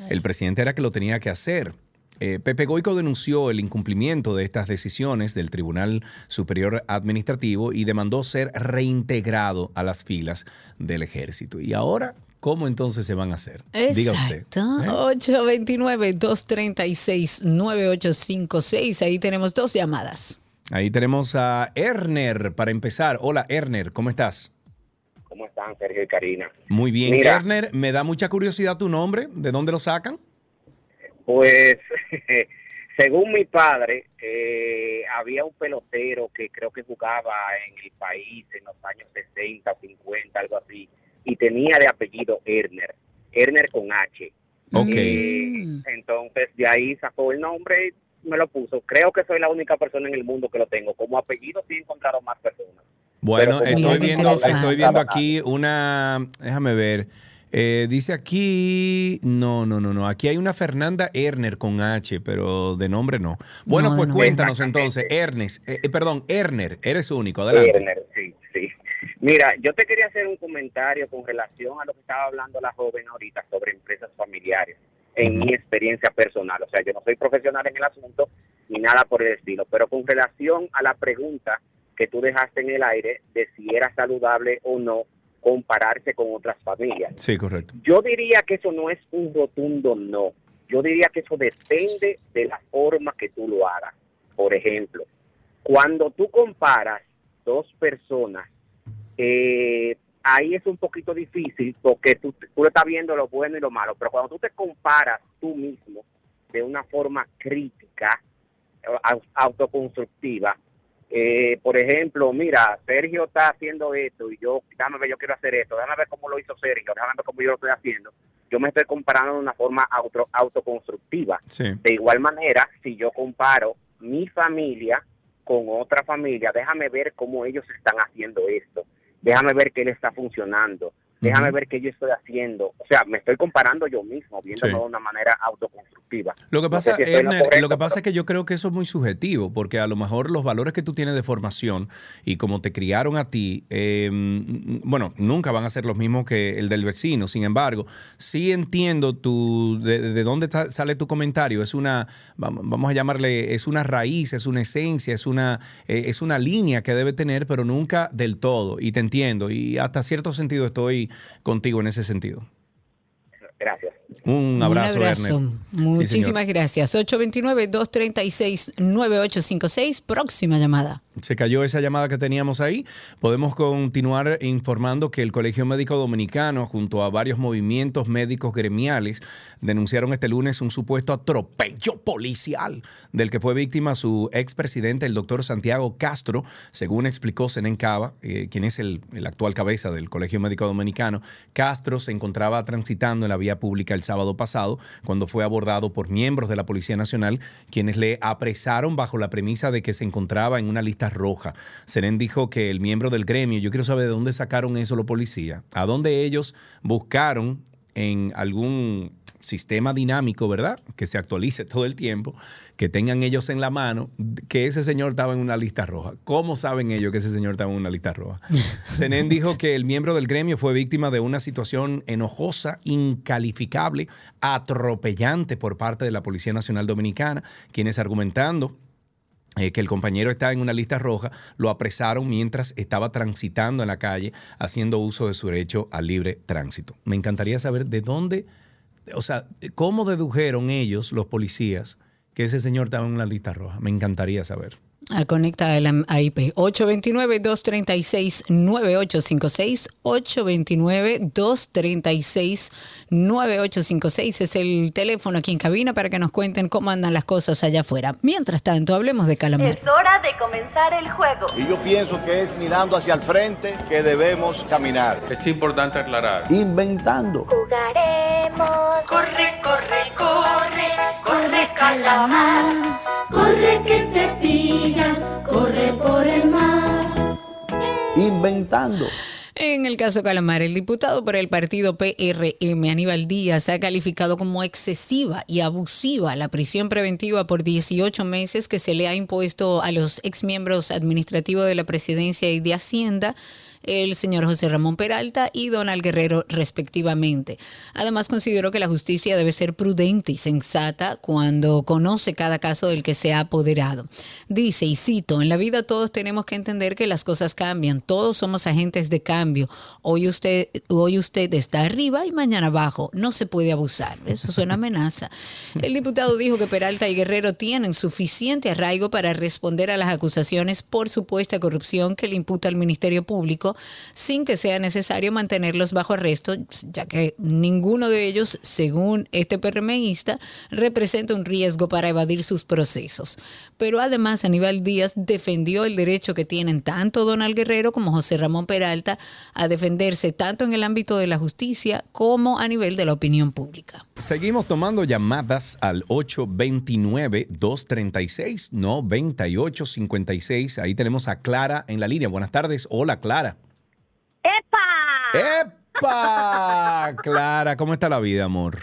el presidente era que lo tenía que hacer. Eh, Pepe Goico denunció el incumplimiento de estas decisiones del Tribunal Superior Administrativo y demandó ser reintegrado a las filas del ejército. Y ahora, ¿cómo entonces se van a hacer? Diga usted. Exacto. 829-236-9856. Ahí tenemos dos llamadas. Ahí tenemos a Erner para empezar. Hola Erner, ¿cómo estás? ¿Cómo están, Sergio y Karina? Muy bien, Mira. Erner, me da mucha curiosidad tu nombre, ¿de dónde lo sacan? Pues, según mi padre, eh, había un pelotero que creo que jugaba en el país en los años 60, 50, algo así, y tenía de apellido Erner, Erner con H. Ok. Eh, entonces, de ahí sacó el nombre y me lo puso. Creo que soy la única persona en el mundo que lo tengo. Como apellido sí he encontrado más personas. Bueno, estoy viendo, estoy viendo aquí una, déjame ver, eh, dice aquí, no, no, no, no, aquí hay una Fernanda Erner con H, pero de nombre no. Bueno, No, pues cuéntanos entonces, Ernest, eh, eh, perdón, Erner, eres único, adelante. Erner, sí, sí. Mira, yo te quería hacer un comentario con relación a lo que estaba hablando la joven ahorita sobre empresas familiares, en mi experiencia personal. O sea, yo no soy profesional en el asunto ni nada por el estilo, pero con relación a la pregunta que tú dejaste en el aire de si era saludable o no compararse con otras familias. Sí, correcto. Yo diría que eso no es un rotundo no. Yo diría que eso depende de la forma que tú lo hagas. Por ejemplo, cuando tú comparas dos personas, eh, ahí es un poquito difícil porque tú, tú estás viendo lo bueno y lo malo, pero cuando tú te comparas tú mismo de una forma crítica, au- autoconstructiva, eh, por ejemplo, mira, Sergio está haciendo esto y yo, déjame ver, yo quiero hacer esto, déjame ver cómo lo hizo Sergio, déjame ver cómo yo lo estoy haciendo. Yo me estoy comparando de una forma auto, autoconstructiva. Sí. De igual manera, si yo comparo mi familia con otra familia, déjame ver cómo ellos están haciendo esto, déjame ver qué le está funcionando, déjame ver qué yo estoy haciendo. O sea, me estoy comparando yo mismo, viéndolo Sí. de una manera autoconstructiva. Lo que No sé pasa, si lo Erner, correcto, lo que pasa es que yo creo que eso es muy subjetivo, porque a lo mejor los valores que tú tienes de formación y como te criaron a ti, eh, mm, bueno, nunca van a ser los mismos que el del vecino. Sin embargo, sí entiendo tu, de, de dónde sale tu comentario. Es una, vam- vamos a llamarle, es una raíz, es una esencia, es una, eh, es una línea que debe tener, pero nunca del todo. Y te entiendo. Y hasta cierto sentido estoy contigo en ese sentido. Gracias. Un abrazo, Un abrazo. Sí, Muchísimas señor. gracias. 829-236-9856. Próxima llamada. Se cayó esa llamada que teníamos ahí. Podemos continuar informando que el Colegio Médico Dominicano, junto a varios movimientos médicos gremiales, denunciaron este lunes un supuesto atropello policial del que fue víctima su expresidente, el doctor Santiago Castro, según explicó Zenén Cava, eh, quien es el, el actual cabeza del Colegio Médico Dominicano. Castro se encontraba transitando en la vía pública el sábado pasado cuando fue abordado por miembros de la Policía Nacional, quienes le apresaron bajo la premisa de que se encontraba en una lista roja. Seren dijo que el miembro del gremio, yo quiero saber de dónde sacaron eso los policías, a dónde ellos buscaron en algún sistema dinámico, ¿verdad? Que se actualice todo el tiempo, que tengan ellos en la mano que ese señor estaba en una lista roja. ¿Cómo saben ellos que ese señor estaba en una lista roja? Zenén dijo que el miembro del gremio fue víctima de una situación enojosa, incalificable, atropellante por parte de la Policía Nacional Dominicana, quienes argumentando eh, que el compañero está en una lista roja, lo apresaron mientras estaba transitando en la calle haciendo uso de su derecho al libre tránsito. Me encantaría saber de dónde, o sea, cómo dedujeron ellos, los policías, que ese señor estaba en una lista roja. Me encantaría saber. A conecta a la a IP 829-236-9856. 829-236-9856 es el teléfono aquí en cabina para que nos cuenten cómo andan las cosas allá afuera. Mientras tanto, hablemos de calamar. Es hora de comenzar el juego. Y yo pienso que es mirando hacia el frente que debemos caminar. Es importante aclarar. Inventando. Jugaremos. Corre, corre, corre, corre calamar. Corre que te pillan, corre por el mar. Inventando. En el caso Calamar, el diputado por el partido PRM, Aníbal Díaz, ha calificado como excesiva y abusiva la prisión preventiva por 18 meses que se le ha impuesto a los exmiembros administrativos de la presidencia y de Hacienda el señor José Ramón Peralta y Donald Guerrero respectivamente. Además, consideró que la justicia debe ser prudente y sensata cuando conoce cada caso del que se ha apoderado. Dice, y cito, en la vida todos tenemos que entender que las cosas cambian, todos somos agentes de cambio. Hoy usted, hoy usted está arriba y mañana abajo, no se puede abusar. Eso suena amenaza. El diputado dijo que Peralta y Guerrero tienen suficiente arraigo para responder a las acusaciones por supuesta corrupción que le imputa al Ministerio Público Sin que sea necesario mantenerlos bajo arresto, ya que ninguno de ellos, según este PRMista, representa un riesgo para evadir sus procesos. Pero además Aníbal Díaz defendió el derecho que tienen tanto Donald Guerrero como José Ramón Peralta a defenderse tanto en el ámbito de la justicia como a nivel de la opinión pública. Seguimos tomando llamadas al 829-236-9856. Ahí tenemos a Clara en la línea. Buenas tardes. Hola, Clara. ¡Epa! ¡Epa! Clara, ¿cómo está la vida, amor?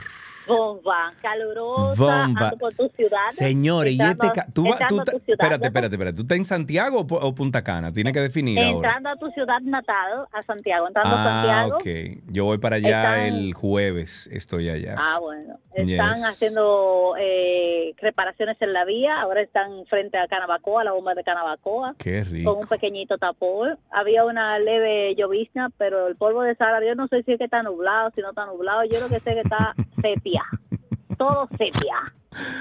Bomba, calurosa, Bomba. por tu ciudad. Señores, y este Entrando- ca- tú, tú entrando a tu ciudad, espérate, espérate, espérate. ¿Tú estás en Santiago o o Punta Cana? Tienes que definir ahora. Entrando a tu ciudad natal, a Santiago, entrando a Ah, Santiago. ok. Yo voy para allá Están- el jueves. Estoy allá. Ah, bueno. Están Yes. haciendo eh, reparaciones en la vía. Ahora están frente a Canabacoa, la bomba de Canabacoa. Qué rico. Con un pequeñito tapón. Había una leve llovizna, pero el polvo de Sahara, yo no sé si es que está nublado, si no está nublado. Yo lo que sé que está sepia. Todo sepia.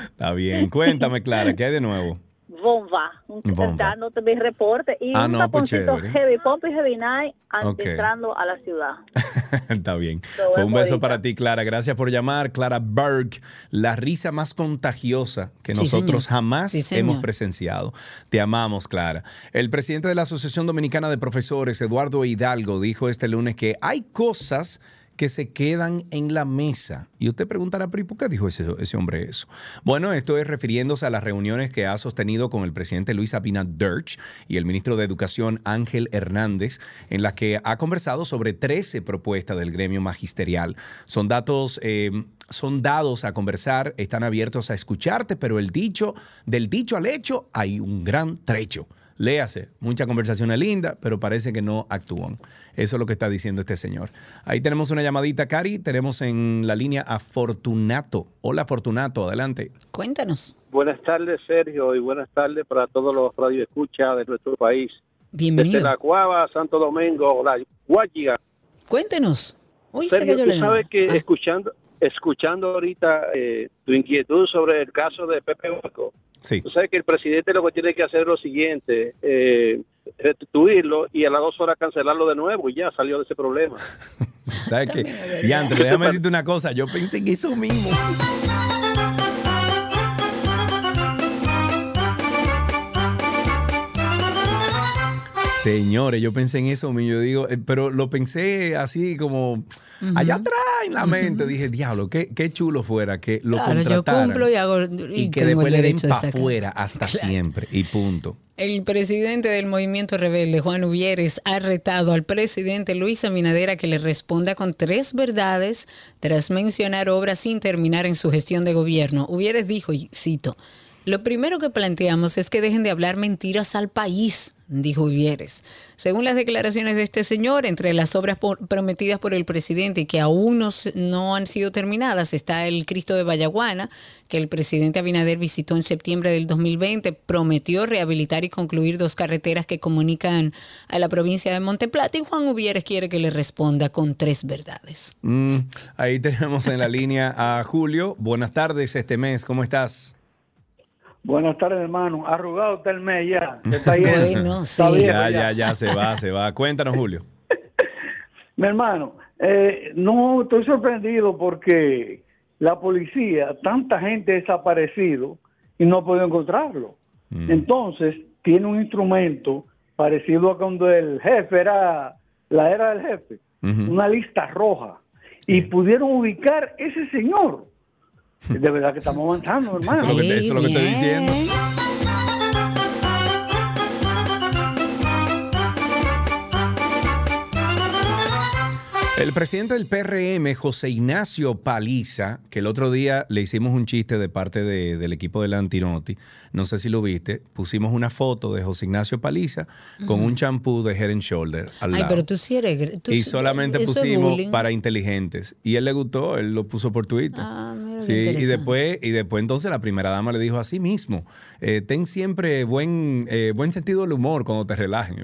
Está bien. Cuéntame, Clara, ¿qué hay de nuevo? Bomba. Bomba. Dándote mi reporte. Y Ah, un no, pues taponcito heavy pump y heavy night an- Ok. entrando a la ciudad. Está bien. Lo Pues un beso para ti, Clara. Gracias por llamar. Clara Berg, la risa más contagiosa que Sí, nosotros señor. jamás Sí, hemos presenciado. Te amamos, Clara. El presidente de la Asociación Dominicana de Profesores, Eduardo Hidalgo, dijo este lunes que hay cosas que se quedan en la mesa. Y usted preguntará, pero ¿y por qué dijo ese, hombre eso? Bueno, esto es refiriéndose a las reuniones que ha sostenido con el presidente Luis Abinader y el ministro de Educación Ángel Hernández, en las que ha conversado sobre 13 propuestas del gremio magisterial. Son datos, eh, son dados a conversar, están abiertos a escucharte, pero el dicho, del dicho al hecho, hay un gran trecho. Léase, mucha conversación es linda, pero parece que no actúan. Eso es lo que está diciendo este señor. Ahí tenemos una llamadita, Cari. Tenemos en la línea a Fortunato. Hola, Fortunato, adelante. Cuéntanos. Buenas tardes, Sergio, y buenas tardes para todos los radioescuchas de nuestro país. Bienvenido. Desde la Cuava, Santo Domingo, la Guayiga. Cuéntenos. Uy, se Sergio, tú sabes que escuchando escuchando ahorita eh, tu inquietud sobre el caso de Pepe Hueco, Sí. tú sabes que el presidente lo que tiene que hacer es lo siguiente, eh, restituirlo y a las dos horas cancelarlo de nuevo y ya salió de ese problema. ¿Sabes qué? Y antes, déjame decirte una cosa. Yo pensé en eso mismo. Señores, yo pensé en eso. Yo digo, eh, pero lo pensé así como allá atrás en la mente. Dije, diablo, qué, qué chulo fuera que lo Claro, yo contrataran. cumplo y hago y, y que después el le den para afuera hasta siempre. Y punto. El presidente del movimiento rebelde, Juan Uvieres, ha retado al presidente Luis Abinader a que le responda con tres verdades tras mencionar obras sin terminar en su gestión de gobierno. Uvieres dijo, y cito, lo primero que planteamos es que dejen de hablar mentiras al país, dijo Uvieres. Según las declaraciones de este señor, entre las obras prometidas por el presidente y que aún no, no han sido terminadas está el Cristo de Vallaguana, que el presidente Abinader visitó en septiembre del 2020, prometió rehabilitar y concluir dos carreteras que comunican a la provincia de Monteplata y Juan Uvieres quiere que le responda con tres verdades. Mm, ahí tenemos en la línea a Julio. Buenas tardes este mes. ¿Cómo estás? Buenas tardes, hermano. Arrugado está el mes ya. Está. Bueno, Está sí. Ya, ya, ya se va, se va. Cuéntanos, Julio. Mi hermano, eh, no estoy sorprendido porque la policía, tanta gente desaparecido y no ha podido encontrarlo. Entonces, tiene un instrumento parecido a cuando el jefe era, la era del jefe, una lista roja. Y pudieron ubicar ese señor. De verdad que estamos avanzando, hermano. Eso es lo que, eso es lo que estoy diciendo. El presidente del PRM, José Ignacio Paliza, que el otro día le hicimos un chiste de parte de- del equipo de la Antinoti, no sé si lo viste, pusimos una foto de José Ignacio Paliza con un champú de Head and Shoulder al Ay, lado. pero tú sí eres... tú y solamente pusimos para inteligentes. Y él le gustó, él lo puso por Twitter. Ah, mira Sí, y después, y después entonces la primera dama le dijo así mismo, eh, ten siempre buen, eh, buen sentido del humor cuando te relajen.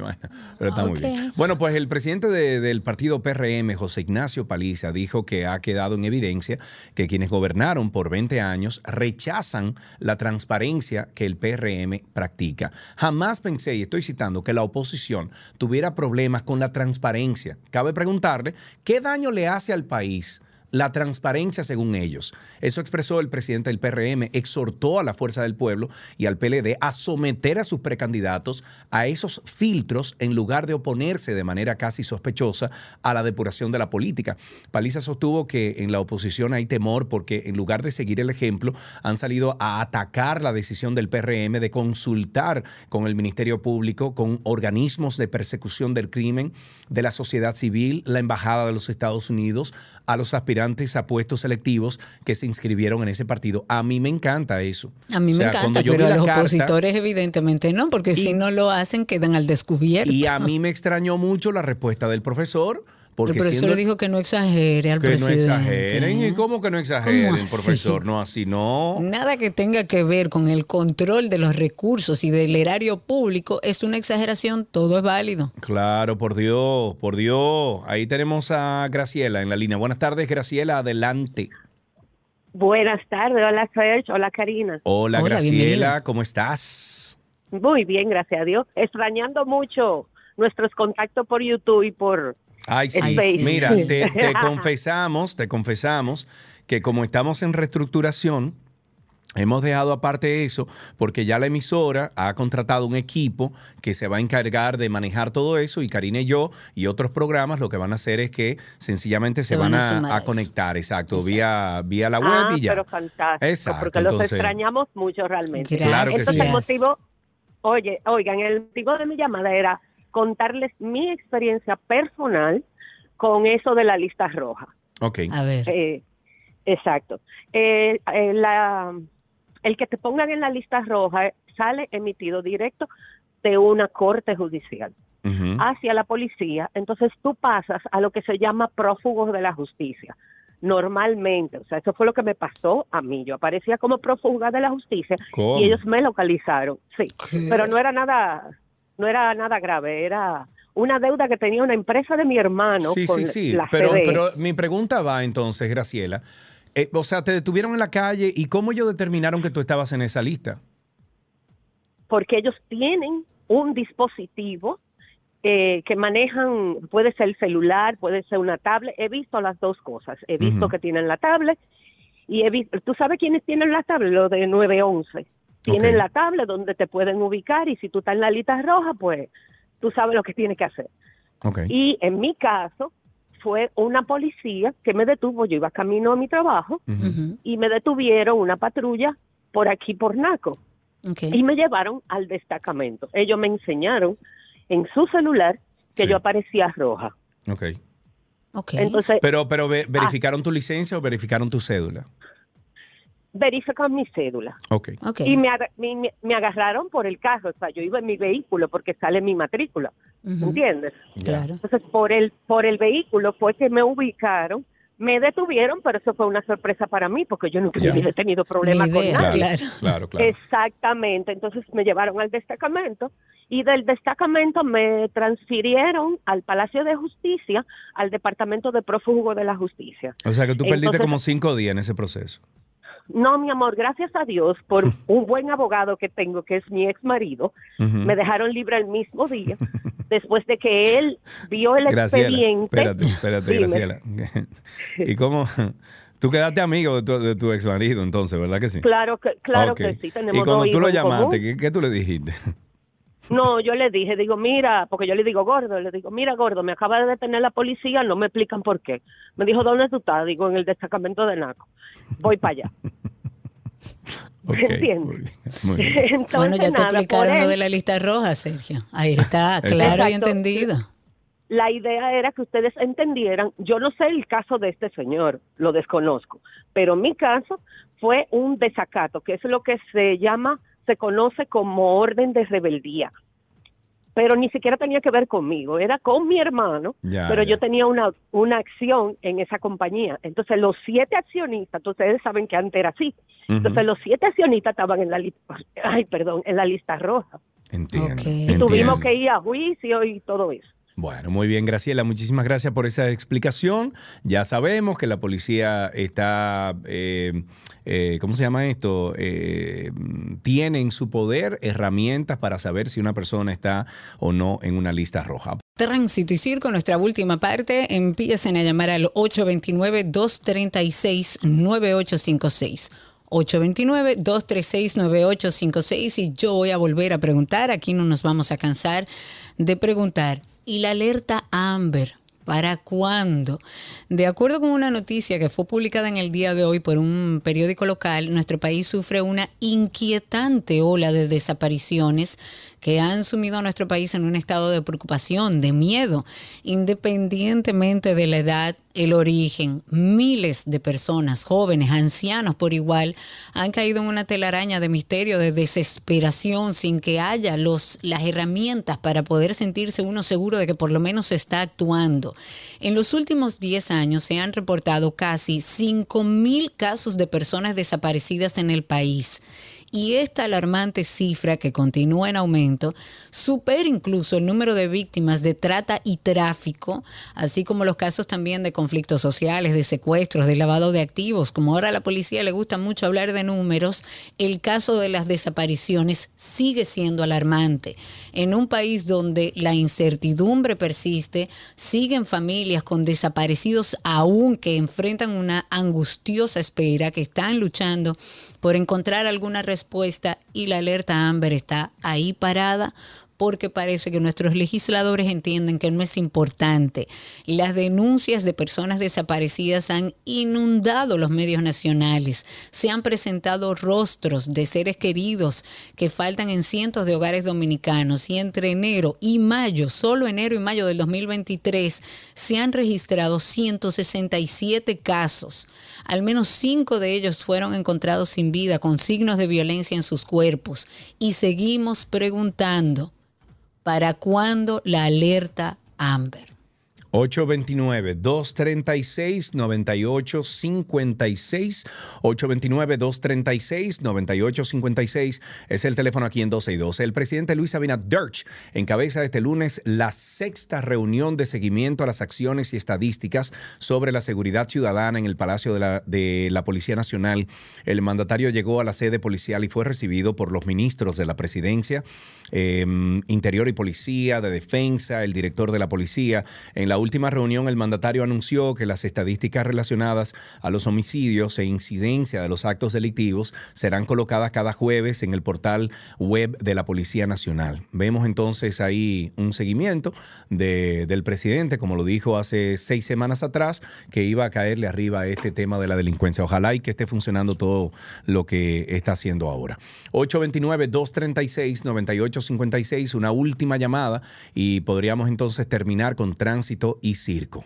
Pero está muy Ok. bien. Bueno, pues el presidente de- del partido PRM, José Ignacio Paliza, dijo que ha quedado en evidencia que quienes gobernaron por 20 años rechazan la transparencia que el PRM practica. Jamás pensé, y estoy citando, que la oposición tuviera problemas con la transparencia. Cabe preguntarle, ¿qué daño le hace al país? La transparencia según ellos. Eso expresó el presidente del PRM, exhortó a la Fuerza del Pueblo y al PLD a someter a sus precandidatos a esos filtros en lugar de oponerse de manera casi sospechosa a la depuración de la política. Paliza sostuvo que en la oposición hay temor porque en lugar de seguir el ejemplo han salido a atacar la decisión del PRM de consultar con el Ministerio Público, con organismos de persecución del crimen, de la sociedad civil, la Embajada de los Estados Unidos, a los aspirantes a puestos selectivos que se inscribieron en ese partido. A mí me encanta eso. A mí O me encanta, pero a los carta- opositores evidentemente no, porque si no lo hacen quedan al descubierto. Y a mí me extrañó mucho la respuesta del profesor. Porque el profesor siendo- dijo que no exagere al que no presidente. exageren. ¿Y cómo que no exageren, profesor? No, así no. Nada que tenga que ver con el control de los recursos y del erario público es una exageración, todo es válido. Claro, por Dios, por Dios. Ahí tenemos a Graciela en la línea. Buenas tardes, Graciela, adelante. Buenas tardes, hola Serge, hola Karina. Hola, Hola, Graciela, bienvenida. ¿cómo estás? Muy bien, gracias a Dios. Extrañando mucho nuestros contactos por YouTube y por Ay, sí. Space. Mira, te, te confesamos, te confesamos que como estamos en reestructuración, hemos dejado aparte eso porque ya la emisora ha contratado un equipo que se va a encargar de manejar todo eso y Karina y yo y otros programas lo que van a hacer es que sencillamente se, Se van van, a conectar, exacto, vía, vía la web Ah, y ya. pero fantástico, Exacto, porque los extrañamos mucho realmente. Claro que Entonces sí. el motivo, oye, oigan, el motivo de mi llamada era contarles mi experiencia personal con eso de la lista roja. Ok. A ver. Eh, exacto. Eh, eh, la- el que te pongan en la lista roja sale emitido directo de una corte judicial hacia la policía. Entonces tú pasas a lo que se llama prófugos de la justicia. Normalmente, o sea, eso fue lo que me pasó a mí. Yo aparecía como prófuga de la justicia ¿Cómo? y ellos me localizaron. Sí, ¿Qué? pero no era nada, no era nada grave. Era una deuda que tenía una empresa de mi hermano. Sí, con sí, sí. la Pero, pero mi pregunta va entonces, Graciela. Eh, o sea, te detuvieron en la calle y cómo ellos determinaron que tú estabas en esa lista. porque ellos tienen un dispositivo eh, que manejan, puede ser el celular, puede ser una tablet. He visto las dos cosas. He visto que tienen la tablet y he visto, ¿tú sabes quiénes tienen la tablet? Los de 911. Tienen la tablet donde te pueden ubicar y si tú estás en la lista roja, pues tú sabes lo que tienes que hacer. Y en mi caso fue una policía que me detuvo, yo iba camino a mi trabajo y me detuvieron una patrulla por aquí por Naco y me llevaron al destacamento. Ellos me enseñaron en su celular que yo aparecía roja. Ok. Entonces, Pero, pero ve- ah, ¿verificaron tu licencia o verificaron tu cédula? Verifican mi cédula. Ok. Y me, me, agarraron por el carro, o sea, yo iba en mi vehículo porque sale mi matrícula, ¿entiendes? Claro. Entonces, por el, por el vehículo fue que me ubicaron, me detuvieron, pero eso fue una sorpresa para mí porque yo nunca Ya. he tenido problemas con nadie. claro. Claro, claro. Exactamente, entonces me llevaron al destacamento y del destacamento me transfirieron al Palacio de Justicia, al Departamento de Prófugo de la Justicia. O sea que tú perdiste Entonces, como cinco días en ese proceso. No, mi amor, gracias a Dios por un buen abogado que tengo, que es mi ex marido, me dejaron libre el mismo día, después de que él vio el Graciela, expediente. espérate, espérate, Dime. Graciela. ¿Y cómo? Tú quedaste amigo de tu, de tu ex marido entonces, ¿verdad que sí? Claro que, claro Ok. que sí, tenemos Y cuando dos tú lo llamaste. ¿qué, qué tú le dijiste? No, yo le dije, digo, mira, porque yo le digo gordo, le digo, mira gordo, me acaba de detener la policía, no me explican por qué. Me dijo, ¿dónde tú estás? Digo, en el destacamento de Naco. Voy para allá. ¿Entiendes? Muy bien. Entonces, bueno, ya te nada, explicaron lo de la lista roja, Sergio. Ahí está, claro y entendido. La idea era que ustedes entendieran, yo no sé el caso de este señor, lo desconozco, pero mi caso fue un desacato, que es lo que se llama, se conoce como orden de rebeldía. pero ni siquiera tenía que ver conmigo, era con mi hermano, Ya, pero ya. yo tenía una, una acción en esa compañía. Entonces los siete accionistas, entonces ustedes saben que antes era así, entonces los siete accionistas estaban en la lista, ay, perdón, en la lista roja. Entiendo. Y entiendo. tuvimos que ir a juicio y todo eso. Bueno, muy bien, Graciela. Muchísimas gracias por esa explicación. Ya sabemos que la policía está, eh, eh, ¿cómo se llama esto? Eh, tiene en su poder herramientas para saber si una persona está o no en una lista roja. Tránsito y Circo, nuestra última parte, empiecen a llamar al 829-236-9856. 829-236-9856 y yo voy a volver a preguntar, aquí no nos vamos a cansar de preguntar, ¿y la alerta Amber? ¿Para cuándo? De acuerdo con una noticia que fue publicada en el día de hoy por un periódico local, nuestro país sufre una inquietante ola de desapariciones que han sumido a nuestro país en un estado de preocupación, de miedo, independientemente de la edad, el origen. Miles de personas, jóvenes, ancianos por igual, han caído en una telaraña de misterio, de desesperación, sin que haya los, las herramientas para poder sentirse uno seguro de que por lo menos se está actuando. En los últimos 10 años se han reportado casi 5 mil casos de personas desaparecidas en el país. Y esta alarmante cifra que continúa en aumento supera incluso el número de víctimas de trata y tráfico, así como los casos también de conflictos sociales, de secuestros, de lavado de activos. Como ahora a la policía le gusta mucho hablar de números, el caso de las desapariciones sigue siendo alarmante. En un país donde la incertidumbre persiste, siguen familias con desaparecidos aún que enfrentan una angustiosa espera, que están luchando por encontrar alguna respuesta y la alerta Amber está ahí parada porque parece que nuestros legisladores entienden que no es importante. Las denuncias de personas desaparecidas han inundado los medios nacionales. Se han presentado rostros de seres queridos que faltan en cientos de hogares dominicanos y entre enero y mayo, solo enero y mayo del 2023, se han registrado 167 casos. Al menos cinco de ellos fueron encontrados sin vida con signos de violencia en sus cuerpos. Y seguimos preguntando, ¿para cuándo la alerta Amber? 829-236-9856. 829-236-9856 es el teléfono aquí en 12 y 12. El presidente Luis Abinader encabeza este lunes la sexta reunión de seguimiento a las acciones y estadísticas sobre la seguridad ciudadana en el Palacio de la, de la Policía Nacional. El mandatario llegó a la sede policial y fue recibido por los ministros de la presidencia, eh, Interior y Policía, de Defensa, el director de la policía. En la última reunión, el mandatario anunció que las estadísticas relacionadas a los homicidios e incidencia de los actos delictivos serán colocadas cada jueves en el portal web de la Policía Nacional. Vemos entonces ahí un seguimiento de- del presidente, como lo dijo hace seis semanas atrás, que iba a caerle arriba a este tema de la delincuencia. Ojalá y que esté funcionando todo lo que está haciendo ahora. 829-236-9856, una última llamada y podríamos entonces terminar con tránsito y circo.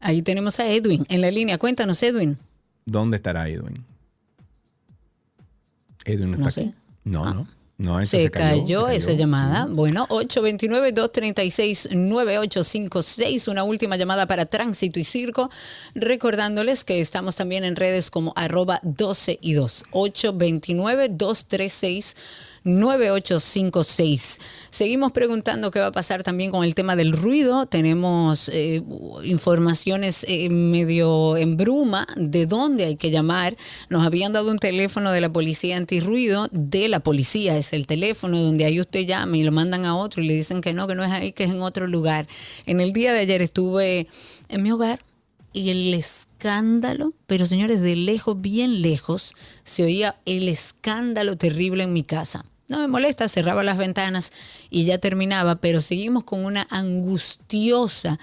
Ahí tenemos a Edwin en la línea. Cuéntanos, Edwin. ¿Dónde estará Edwin? Edwin no, No está sé. aquí. No, no. No, ese Se, cayó, se esa llamada. Bueno, 829-236-9856. Una última llamada para Tránsito y Circo. Recordándoles que estamos también en redes como arroba 12 y 2. 829-236. 9856. Seguimos preguntando qué va a pasar también con el tema del ruido. Tenemos eh, informaciones eh, medio en bruma de dónde hay que llamar. Nos habían dado un teléfono de la policía antirruido, de la policía es el teléfono donde ahí usted llama y lo mandan a otro y le dicen que no, que no es ahí, que es en otro lugar. En el día de ayer estuve en mi hogar y el escándalo, pero señores, de lejos, bien lejos, se oía el escándalo terrible en mi casa. No me molesta, cerraba las ventanas y ya terminaba, pero seguimos con una angustiosa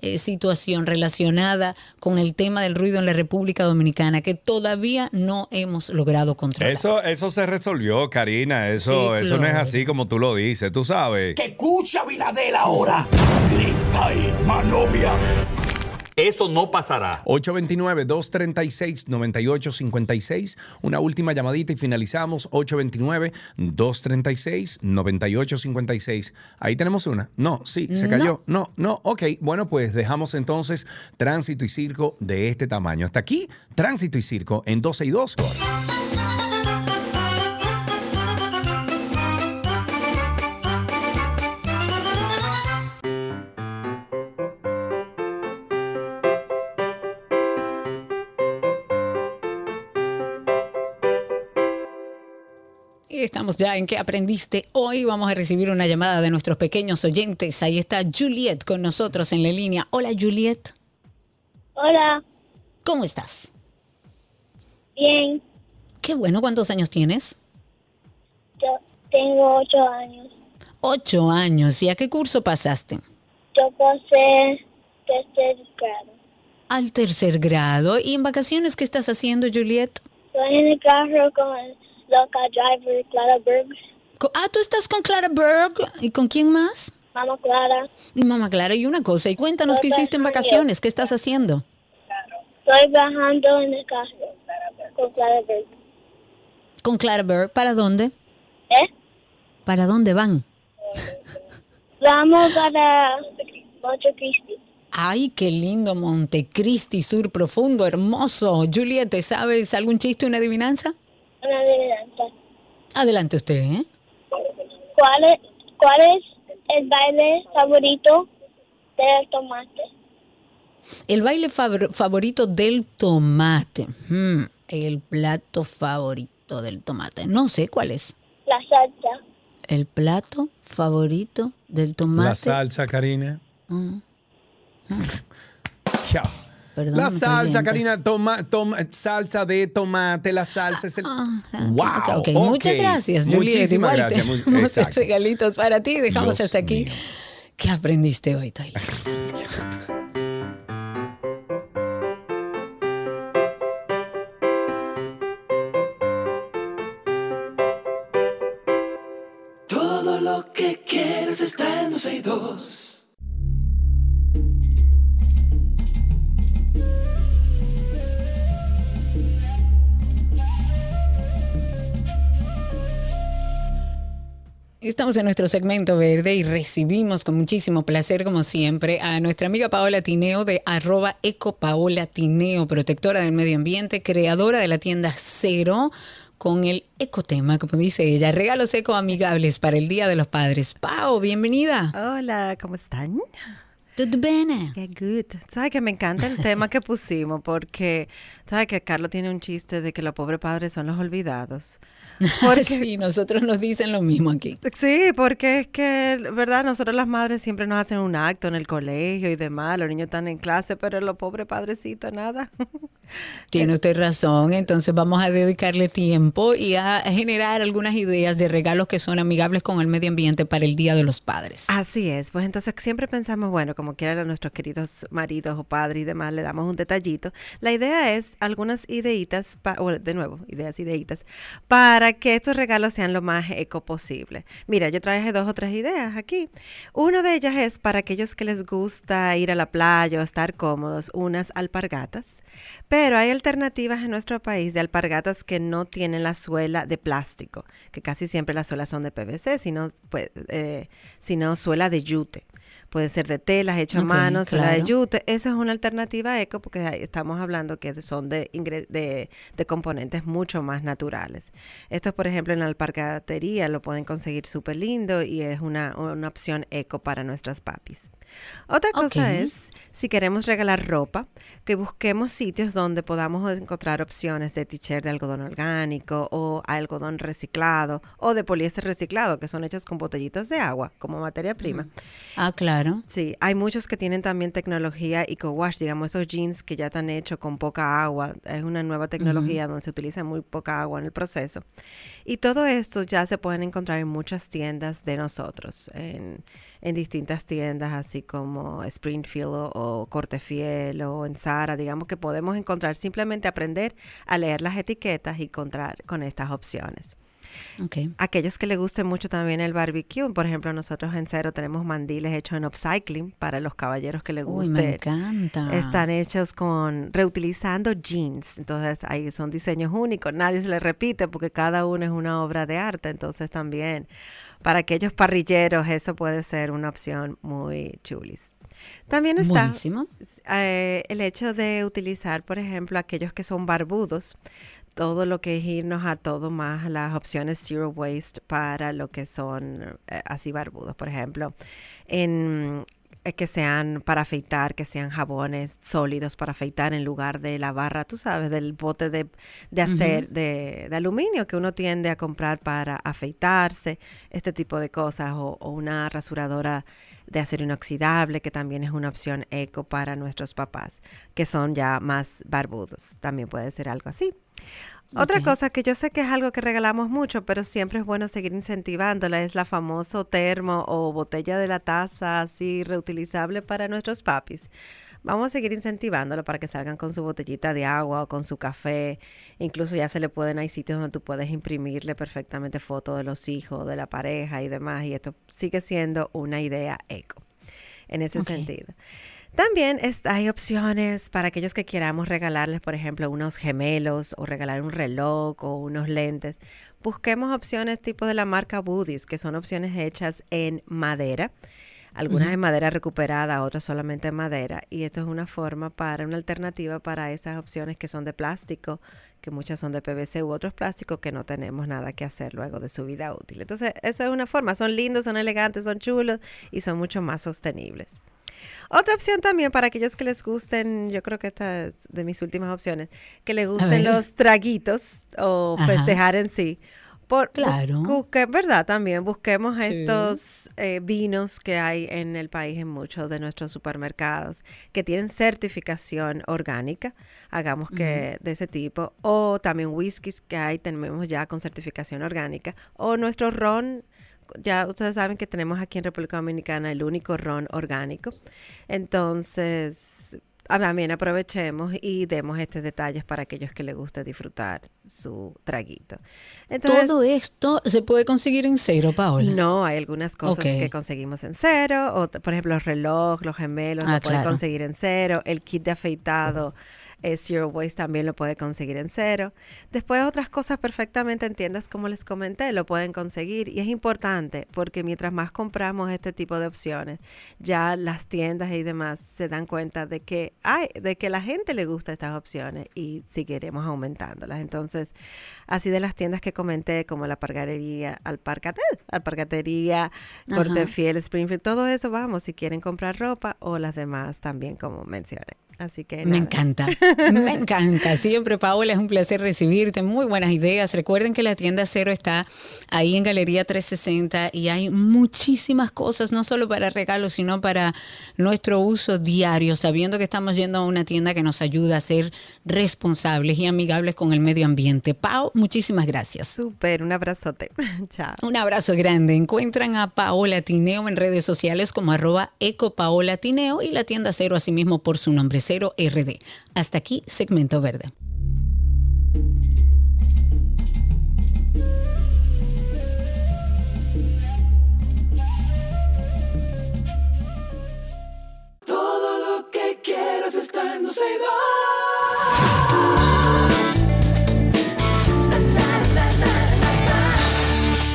eh, situación relacionada con el tema del ruido en la República Dominicana que todavía no hemos logrado controlar. Eso, eso se resolvió, Karina. Eso, Sí, eso no es así como tú lo dices, tú sabes. ¡Que escucha Abinader ahora! ¡Grita y manomia! Eso no pasará. 829-236-9856. Una última llamadita y finalizamos. 829-236-9856. Ahí tenemos una. No, sí, se cayó. No, no. Ok, bueno, pues dejamos entonces tránsito y circo de este tamaño. Hasta aquí, tránsito y circo en 12 y 2. Estamos ya en qué aprendiste hoy. Vamos a recibir una llamada de nuestros pequeños oyentes. Ahí está Juliet con nosotros en la línea. Hola Juliet. Hola, ¿Cómo estás? bien. Qué bueno. ¿Cuántos años tienes? Yo tengo ocho años. Ocho años. ¿Y a qué curso pasaste? Yo pasé tercer grado. Al tercer grado. ¿Y en vacaciones qué estás haciendo, Juliet? Estoy en el carro con el loca driver Clara Berg, Ah, tú estás con Clara Berg. ¿Y con quién más? mamá Clara. Mamá Clara. Y una cosa, y cuéntanos qué hiciste en vacaciones. ¿Qué estás haciendo? Estoy bajando en el carro con Clara Berg. Con Clara Berg. ¿Para dónde? ¿Eh? ¿Para dónde van? Vamos para Montecristi. Ay, qué lindo Montecristi, sur profundo, hermoso. Juliet, ¿te sabes algún chiste, una adivinanza? Adivinanza. Adelante usted, ¿eh? ¿Cuál es, ¿Cuál es el baile favorito del tomate? El baile favor- favorito del tomate. Hmm, el plato favorito del tomate. No sé cuál es. La salsa. El plato favorito del tomate. La salsa, Karina. Mm. Chao. Perdón, La salsa. Karina, toma, toma, salsa de tomate, la salsa es el... wow, Ah, Ok, muchas gracias, Juliet. Muchísimas Igual gracias. mu- tenemos exacto. regalitos para ti. Dejamos Dios hasta aquí. ¿Qué aprendiste hoy, Tyler? Todo lo que quieres está en 12 y 2. Estamos en nuestro segmento verde y recibimos con muchísimo placer, como siempre, a nuestra amiga Paola Tineo de arroba ecopaola Tineo, protectora del medio ambiente, creadora de la tienda Cero, con el ecotema, como dice ella, regalos eco amigables para el Día de los Padres. Pao, bienvenida. Hola, ¿cómo están? Todo bene. Qué good. ¿Sabes que me encanta el tema que pusimos? Porque, ¿sabes que Carlos tiene un chiste de que los pobres padres son los olvidados? sí, nosotros nos dicen lo mismo aquí. Sí, porque es que, ¿verdad? Nosotros las madres siempre nos hacen un acto en el colegio y demás, los niños están en clase, pero los pobres padrecitos nada. Tiene usted razón, entonces vamos a dedicarle tiempo y a generar algunas ideas de regalos que son amigables con el medio ambiente para el Día de los Padres. Así es, pues entonces siempre pensamos, bueno, como quieran a nuestros queridos maridos o padres y demás, le damos un detallito. La idea es algunas ideitas, pa- o de nuevo, ideas, ideitas, para que estos regalos sean lo más eco posible. Mira, yo traje dos o tres ideas aquí. Una de ellas es para aquellos que les gusta ir a la playa o estar cómodos, unas alpargatas. Pero hay alternativas en nuestro país de alpargatas que no tienen la suela de plástico, que casi siempre las suelas son de PVC, sino, pues, eh, sino suela de yute. Puede ser de telas, hecho a mano, suela de claro. yute. Esa es una alternativa eco porque estamos hablando que son de, ingre- de, de componentes mucho más naturales. Esto, por ejemplo, en la alpargatería lo pueden conseguir súper lindo y es una, una opción eco para nuestras papis. Otra cosa es si queremos regalar ropa, que busquemos sitios donde podamos encontrar opciones de t-shirt de algodón orgánico o algodón reciclado o de poliéster reciclado, que son hechos con botellitas de agua como materia prima. Ah, claro. Sí, hay muchos que tienen también tecnología eco-wash, digamos esos jeans que ya están hechos con poca agua. Es una nueva tecnología donde se utiliza muy poca agua en el proceso. Y todo esto ya se pueden encontrar en muchas tiendas de nosotros, en, en distintas tiendas así como Springfield o, o Cortefiel o en Zara, digamos que podemos encontrar simplemente aprender a leer las etiquetas y encontrar con estas opciones. Aquellos que les guste mucho también el barbecue, por ejemplo, nosotros en Cero tenemos mandiles hechos en upcycling para los caballeros que les Uy, guste. me encanta. Están hechos con reutilizando jeans, entonces ahí son diseños únicos, nadie se les repite porque cada uno es una obra de arte, entonces también para aquellos parrilleros eso puede ser una opción muy chulis. También está eh, el hecho de utilizar, por ejemplo, aquellos que son barbudos, todo lo que es irnos a todo más las opciones zero waste para lo que son eh, así barbudos, por ejemplo, en que sean para afeitar, que sean jabones sólidos para afeitar en lugar de la barra, tú sabes, del bote de, de hacer, de, de aluminio que uno tiende a comprar para afeitarse, este tipo de cosas, o, o una rasuradora de acero inoxidable, que también es una opción eco para nuestros papás, que son ya más barbudos. También puede ser algo así. Otra cosa que yo sé que es algo que regalamos mucho, pero siempre es bueno seguir incentivándola, es la famoso termo o botella de la taza así reutilizable para nuestros papis. Vamos a seguir incentivándolo para que salgan con su botellita de agua o con su café. Incluso ya se le pueden, hay sitios donde tú puedes imprimirle perfectamente fotos de los hijos, de la pareja y demás. Y esto sigue siendo una idea eco en ese sentido. También es- hay opciones para aquellos que queramos regalarles, por ejemplo, unos gemelos o regalar un reloj o unos lentes. Busquemos opciones tipo de la marca Woodies, que son opciones hechas en madera. Algunas en madera recuperada, otras solamente en madera. Y esto es una forma para, una alternativa para esas opciones que son de plástico, que muchas son de PVC u otros plásticos que no tenemos nada que hacer luego de su vida útil. Entonces, esa es una forma. Son lindos, son elegantes, son chulos y son mucho más sostenibles. Otra opción también para aquellos que les gusten, yo creo que esta es de mis últimas opciones, que les gusten los traguitos o Ajá. festejar en sí. Por, Claro. busque- ¿Verdad? También busquemos Sí. estos eh, vinos que hay en el país, en muchos de nuestros supermercados, que tienen certificación orgánica. Hagamos que de ese tipo. O también whiskies que hay, tenemos ya con certificación orgánica. O nuestro ron ya ustedes saben que tenemos aquí en República Dominicana el único ron orgánico. Entonces, también aprovechemos y demos estos detalles para aquellos que les guste disfrutar su traguito. Entonces, Todo esto se puede conseguir en cero, Paola. no, hay algunas cosas que conseguimos en cero, o por ejemplo los relojes, los gemelos, Ah, lo conseguir en cero, el kit de afeitado eh, Zero Waste también lo puede conseguir en cero. Después otras cosas perfectamente en tiendas, como les comenté, lo pueden conseguir y es importante porque mientras más compramos este tipo de opciones, ya las tiendas y demás se dan cuenta de que hay, de que la gente le gusta estas opciones y seguiremos aumentándolas. Entonces, así de las tiendas que comenté, como la pargarería, alparcate, alpargatería, Ajá. Corte Fiel, Springfield, todo eso vamos si quieren comprar ropa o las demás también como mencioné. Así que Me encanta, me encanta. Siempre, Paola, es un placer recibirte. Muy buenas ideas. Recuerden que la tienda Cero está ahí en Galería 360 y hay muchísimas cosas, no solo para regalos, sino para nuestro uso diario, sabiendo que estamos yendo a una tienda que nos ayuda a ser responsables y amigables con el medio ambiente. Pau, muchísimas gracias. Súper, un abrazote. Chao. Un abrazo grande. Encuentran a Paola Tineo en redes sociales como arroba ecopaolatineo y la tienda Cero asimismo por su nombre Cero RD. Hasta aquí, segmento verde. Todo lo que quieras está en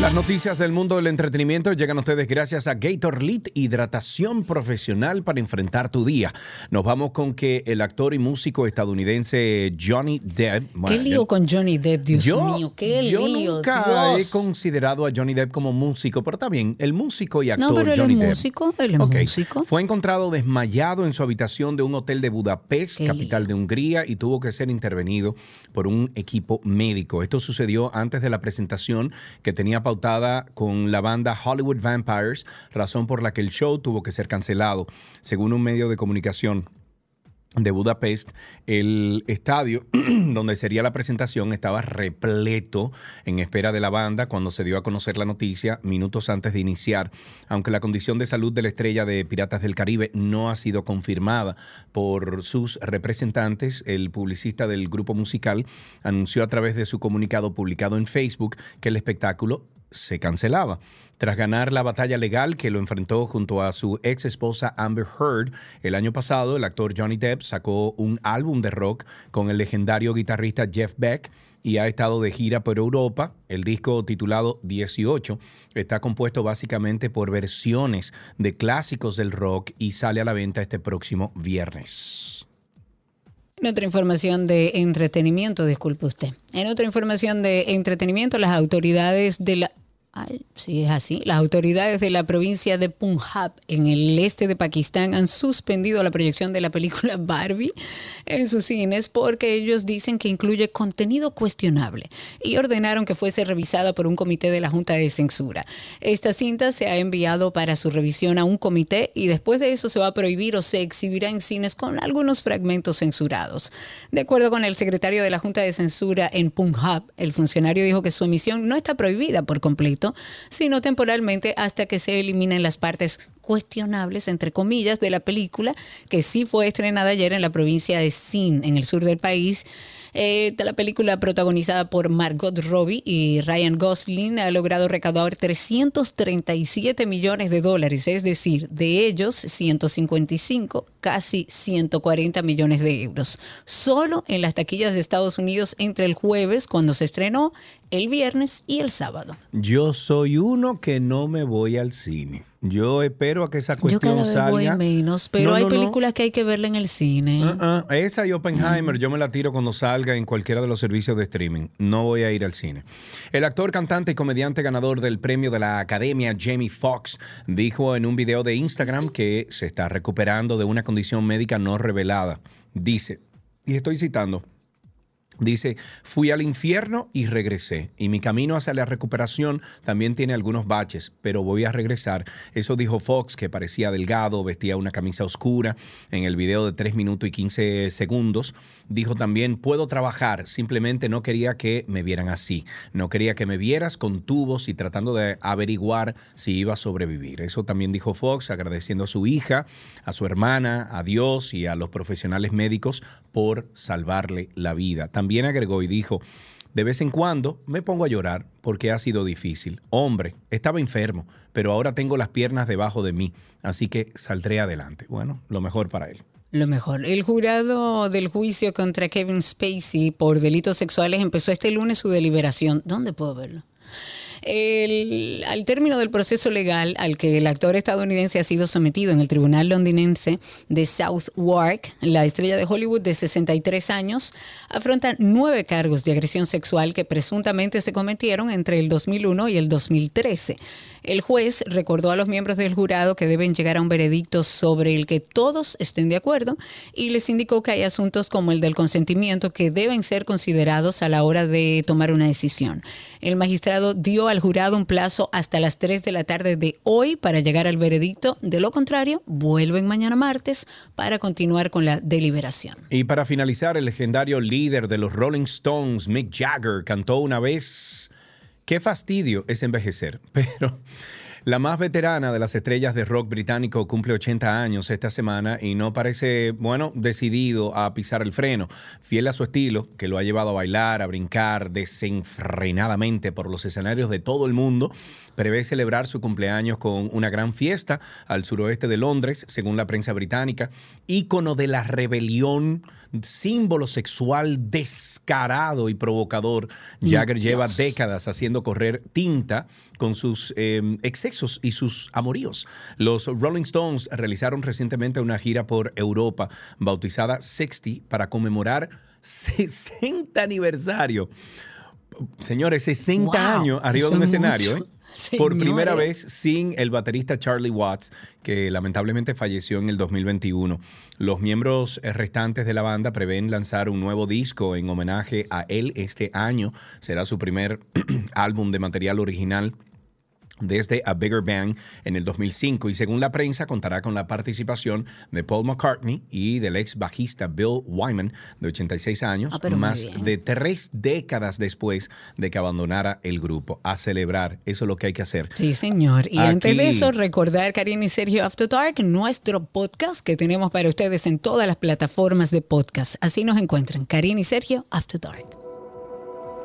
Las noticias del mundo del entretenimiento llegan a ustedes gracias a Gator Lead, hidratación profesional para enfrentar tu día. Nos vamos con que el actor y músico estadounidense Johnny Depp. ¿Qué lío yo- con Johnny Depp, Dios yo, mío? ¿Qué yo lío? nunca Dios. he considerado a Johnny Depp como músico, pero está bien, el músico y actor No, pero él Johnny es Depp. músico, él es músico. Fue encontrado desmayado en su habitación de un hotel de Budapest, Qué capital de Hungría, y tuvo que ser intervenido por un equipo médico. Esto sucedió antes de la presentación que tenía con la banda Hollywood Vampires, razón por la que el show tuvo que ser cancelado, según un medio de comunicación. de Budapest, el estadio donde sería la presentación estaba repleto en espera de la banda cuando se dio a conocer la noticia minutos antes de iniciar, aunque la condición de salud de la estrella de Piratas del Caribe no ha sido confirmada por sus representantes, el publicista del grupo musical anunció a través de su comunicado publicado en Facebook que el espectáculo se cancelaba. Tras ganar la batalla legal que lo enfrentó junto a su ex esposa Amber Heard, el año pasado el actor Johnny Depp sacó un álbum de rock con el legendario guitarrista Jeff Beck y ha estado de gira por Europa. El disco titulado 18 está compuesto básicamente por versiones de clásicos del rock y sale a la venta este próximo viernes. En otra información de entretenimiento, disculpe usted. En otra información de entretenimiento, las autoridades de la Ay, sí, es así. Las autoridades de la provincia de Punjab, en el este de Pakistán, han suspendido la proyección de la película Barbie en sus cines porque ellos dicen que incluye contenido cuestionable y ordenaron que fuese revisada por un comité de la Junta de Censura. Esta cinta se ha enviado para su revisión a un comité y después de eso se va a prohibir o se exhibirá en cines con algunos fragmentos censurados. De acuerdo con el secretario de la Junta de Censura en Punjab, el funcionario dijo que su emisión no está prohibida por completo sino temporalmente hasta que se eliminen las partes cuestionables, entre comillas, de la película, que sí fue estrenada ayer en la provincia de Sin, en el sur del país. Eh, la película protagonizada por Margot Robbie y Ryan Gosling ha logrado recaudar 337 millones de dólares, es decir, de ellos 155, casi 140 millones de euros. Solo en las taquillas de Estados Unidos entre el jueves, cuando se estrenó, el viernes y el sábado. Yo soy uno que no me voy al cine. Yo espero a que esa Yo cuestión cada vez salga. voy menos, pero No, hay no, no. películas que hay que verla en el cine. Ah, ah, Esa y Oppenheimer yo me la tiro cuando salga en cualquiera de los servicios de streaming. No voy a ir al cine. El actor, cantante y comediante ganador del premio de la Academia, Jamie Foxx, dijo en un video de Instagram que se está recuperando de una condición médica no revelada. Dice, y estoy citando, Dice, fui al infierno y regresé. Y mi camino hacia la recuperación también tiene algunos baches, pero voy a regresar. Eso dijo Fox, que parecía delgado, vestía una camisa oscura. En el video de 3 minutos y 15 segundos, dijo también, puedo trabajar. Simplemente no quería que me vieran así. No quería que me vieras con tubos y tratando de averiguar si iba a sobrevivir. Eso también dijo Fox, agradeciendo a su hija, a su hermana, a Dios y a los profesionales médicos por salvarle la vida. También agregó y dijo, de vez en cuando me pongo a llorar porque ha sido difícil. Hombre, estaba enfermo, pero ahora tengo las piernas debajo de mí, así que saldré adelante. Bueno, lo mejor para él. Lo mejor. El jurado del juicio contra Kevin Spacey por delitos sexuales empezó este lunes su deliberación. ¿Dónde puedo verlo? El- al término del proceso legal al que el actor estadounidense ha sido sometido en el tribunal londinense de Southwark, la estrella de Hollywood de 63 años afronta nueve cargos de agresión sexual que presuntamente se cometieron entre el 2001 y el 2013. El juez recordó a los miembros del jurado que deben llegar a un veredicto sobre el que todos estén de acuerdo y les indicó que hay asuntos como el del consentimiento que deben ser considerados a la hora de tomar una decisión. El magistrado dio al jurado un plazo hasta las 3 de la tarde de hoy para llegar al veredicto. De lo contrario, vuelven mañana martes para continuar con la deliberación. Y para finalizar, el legendario líder de los Rolling Stones, Mick Jagger, cantó una vez, qué fastidio es envejecer, pero la más veterana de las estrellas de rock británico cumple 80 años esta semana y no parece, bueno, decidido a pisar el freno, fiel a su estilo, que lo ha llevado a bailar, a brincar desenfrenadamente por los escenarios de todo el mundo, prevé celebrar su cumpleaños con una gran fiesta al suroeste de Londres, según la prensa británica, ícono de la rebelión, símbolo sexual descarado y provocador. Jagger lleva décadas haciendo correr tinta con sus eh, excesos y sus amoríos. Los Rolling Stones realizaron recientemente una gira por Europa bautizada 60 para conmemorar 60 aniversario. Señores, 60 Wow, años arriba de un escenario, mucho. ¿Eh? Por primera vez sin el baterista Charlie Watts, que lamentablemente falleció en el 2021. Los miembros eh, restantes de la banda prevén lanzar un nuevo disco en homenaje a él este año. Será su primer álbum de material original desde A Bigger Bang en el 2005 y según la prensa contará con la participación de Paul McCartney y del ex bajista Bill Wyman de 86 años, Ah, más de tres décadas después de que abandonara el grupo. A celebrar, eso es lo que hay que hacer. Sí, señor. Y Aquí- antes de eso, recordar, Karina y Sergio After Dark, nuestro podcast que tenemos para ustedes en todas las plataformas de podcast. Así nos encuentran, Karina y Sergio After Dark.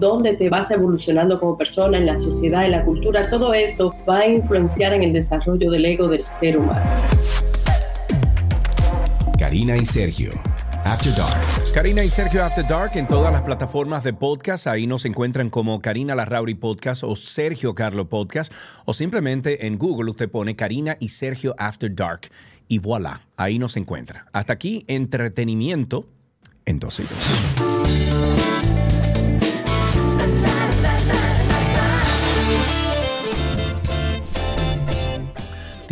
donde te vas evolucionando como persona, en la sociedad, en la cultura. Todo esto va a influenciar en el desarrollo del ego del ser humano. Karina y Sergio, After Dark. Karina y Sergio After Dark en todas las plataformas de podcast. Ahí nos encuentran como Karina Larrauri Podcast o Sergio Carlo Podcast. O simplemente en Google usted pone Karina y Sergio After Dark. Y voilà, ahí nos encuentra. Hasta aquí, entretenimiento en dos y dos.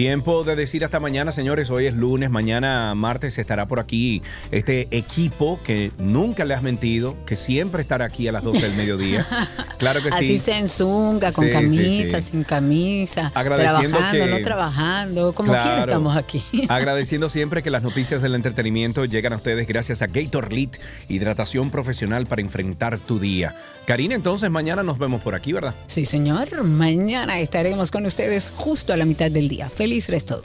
Tiempo de decir hasta mañana, señores. Hoy es lunes, mañana martes estará por aquí este equipo que nunca le has mentido, que siempre estará aquí a las 12 del mediodía. Claro que Así sí. sea en zunga, con Sí, camisa, sí. sin camisa, Agradeciendo trabajando, que- no trabajando, como quiera Claro. estamos aquí. Agradeciendo siempre que las noticias del entretenimiento llegan a ustedes gracias a Gator Lit, hidratación profesional para enfrentar tu día. Karina, entonces mañana nos vemos por aquí, ¿verdad? Sí, señor. Mañana estaremos con ustedes justo a la mitad del día. Feliz resto.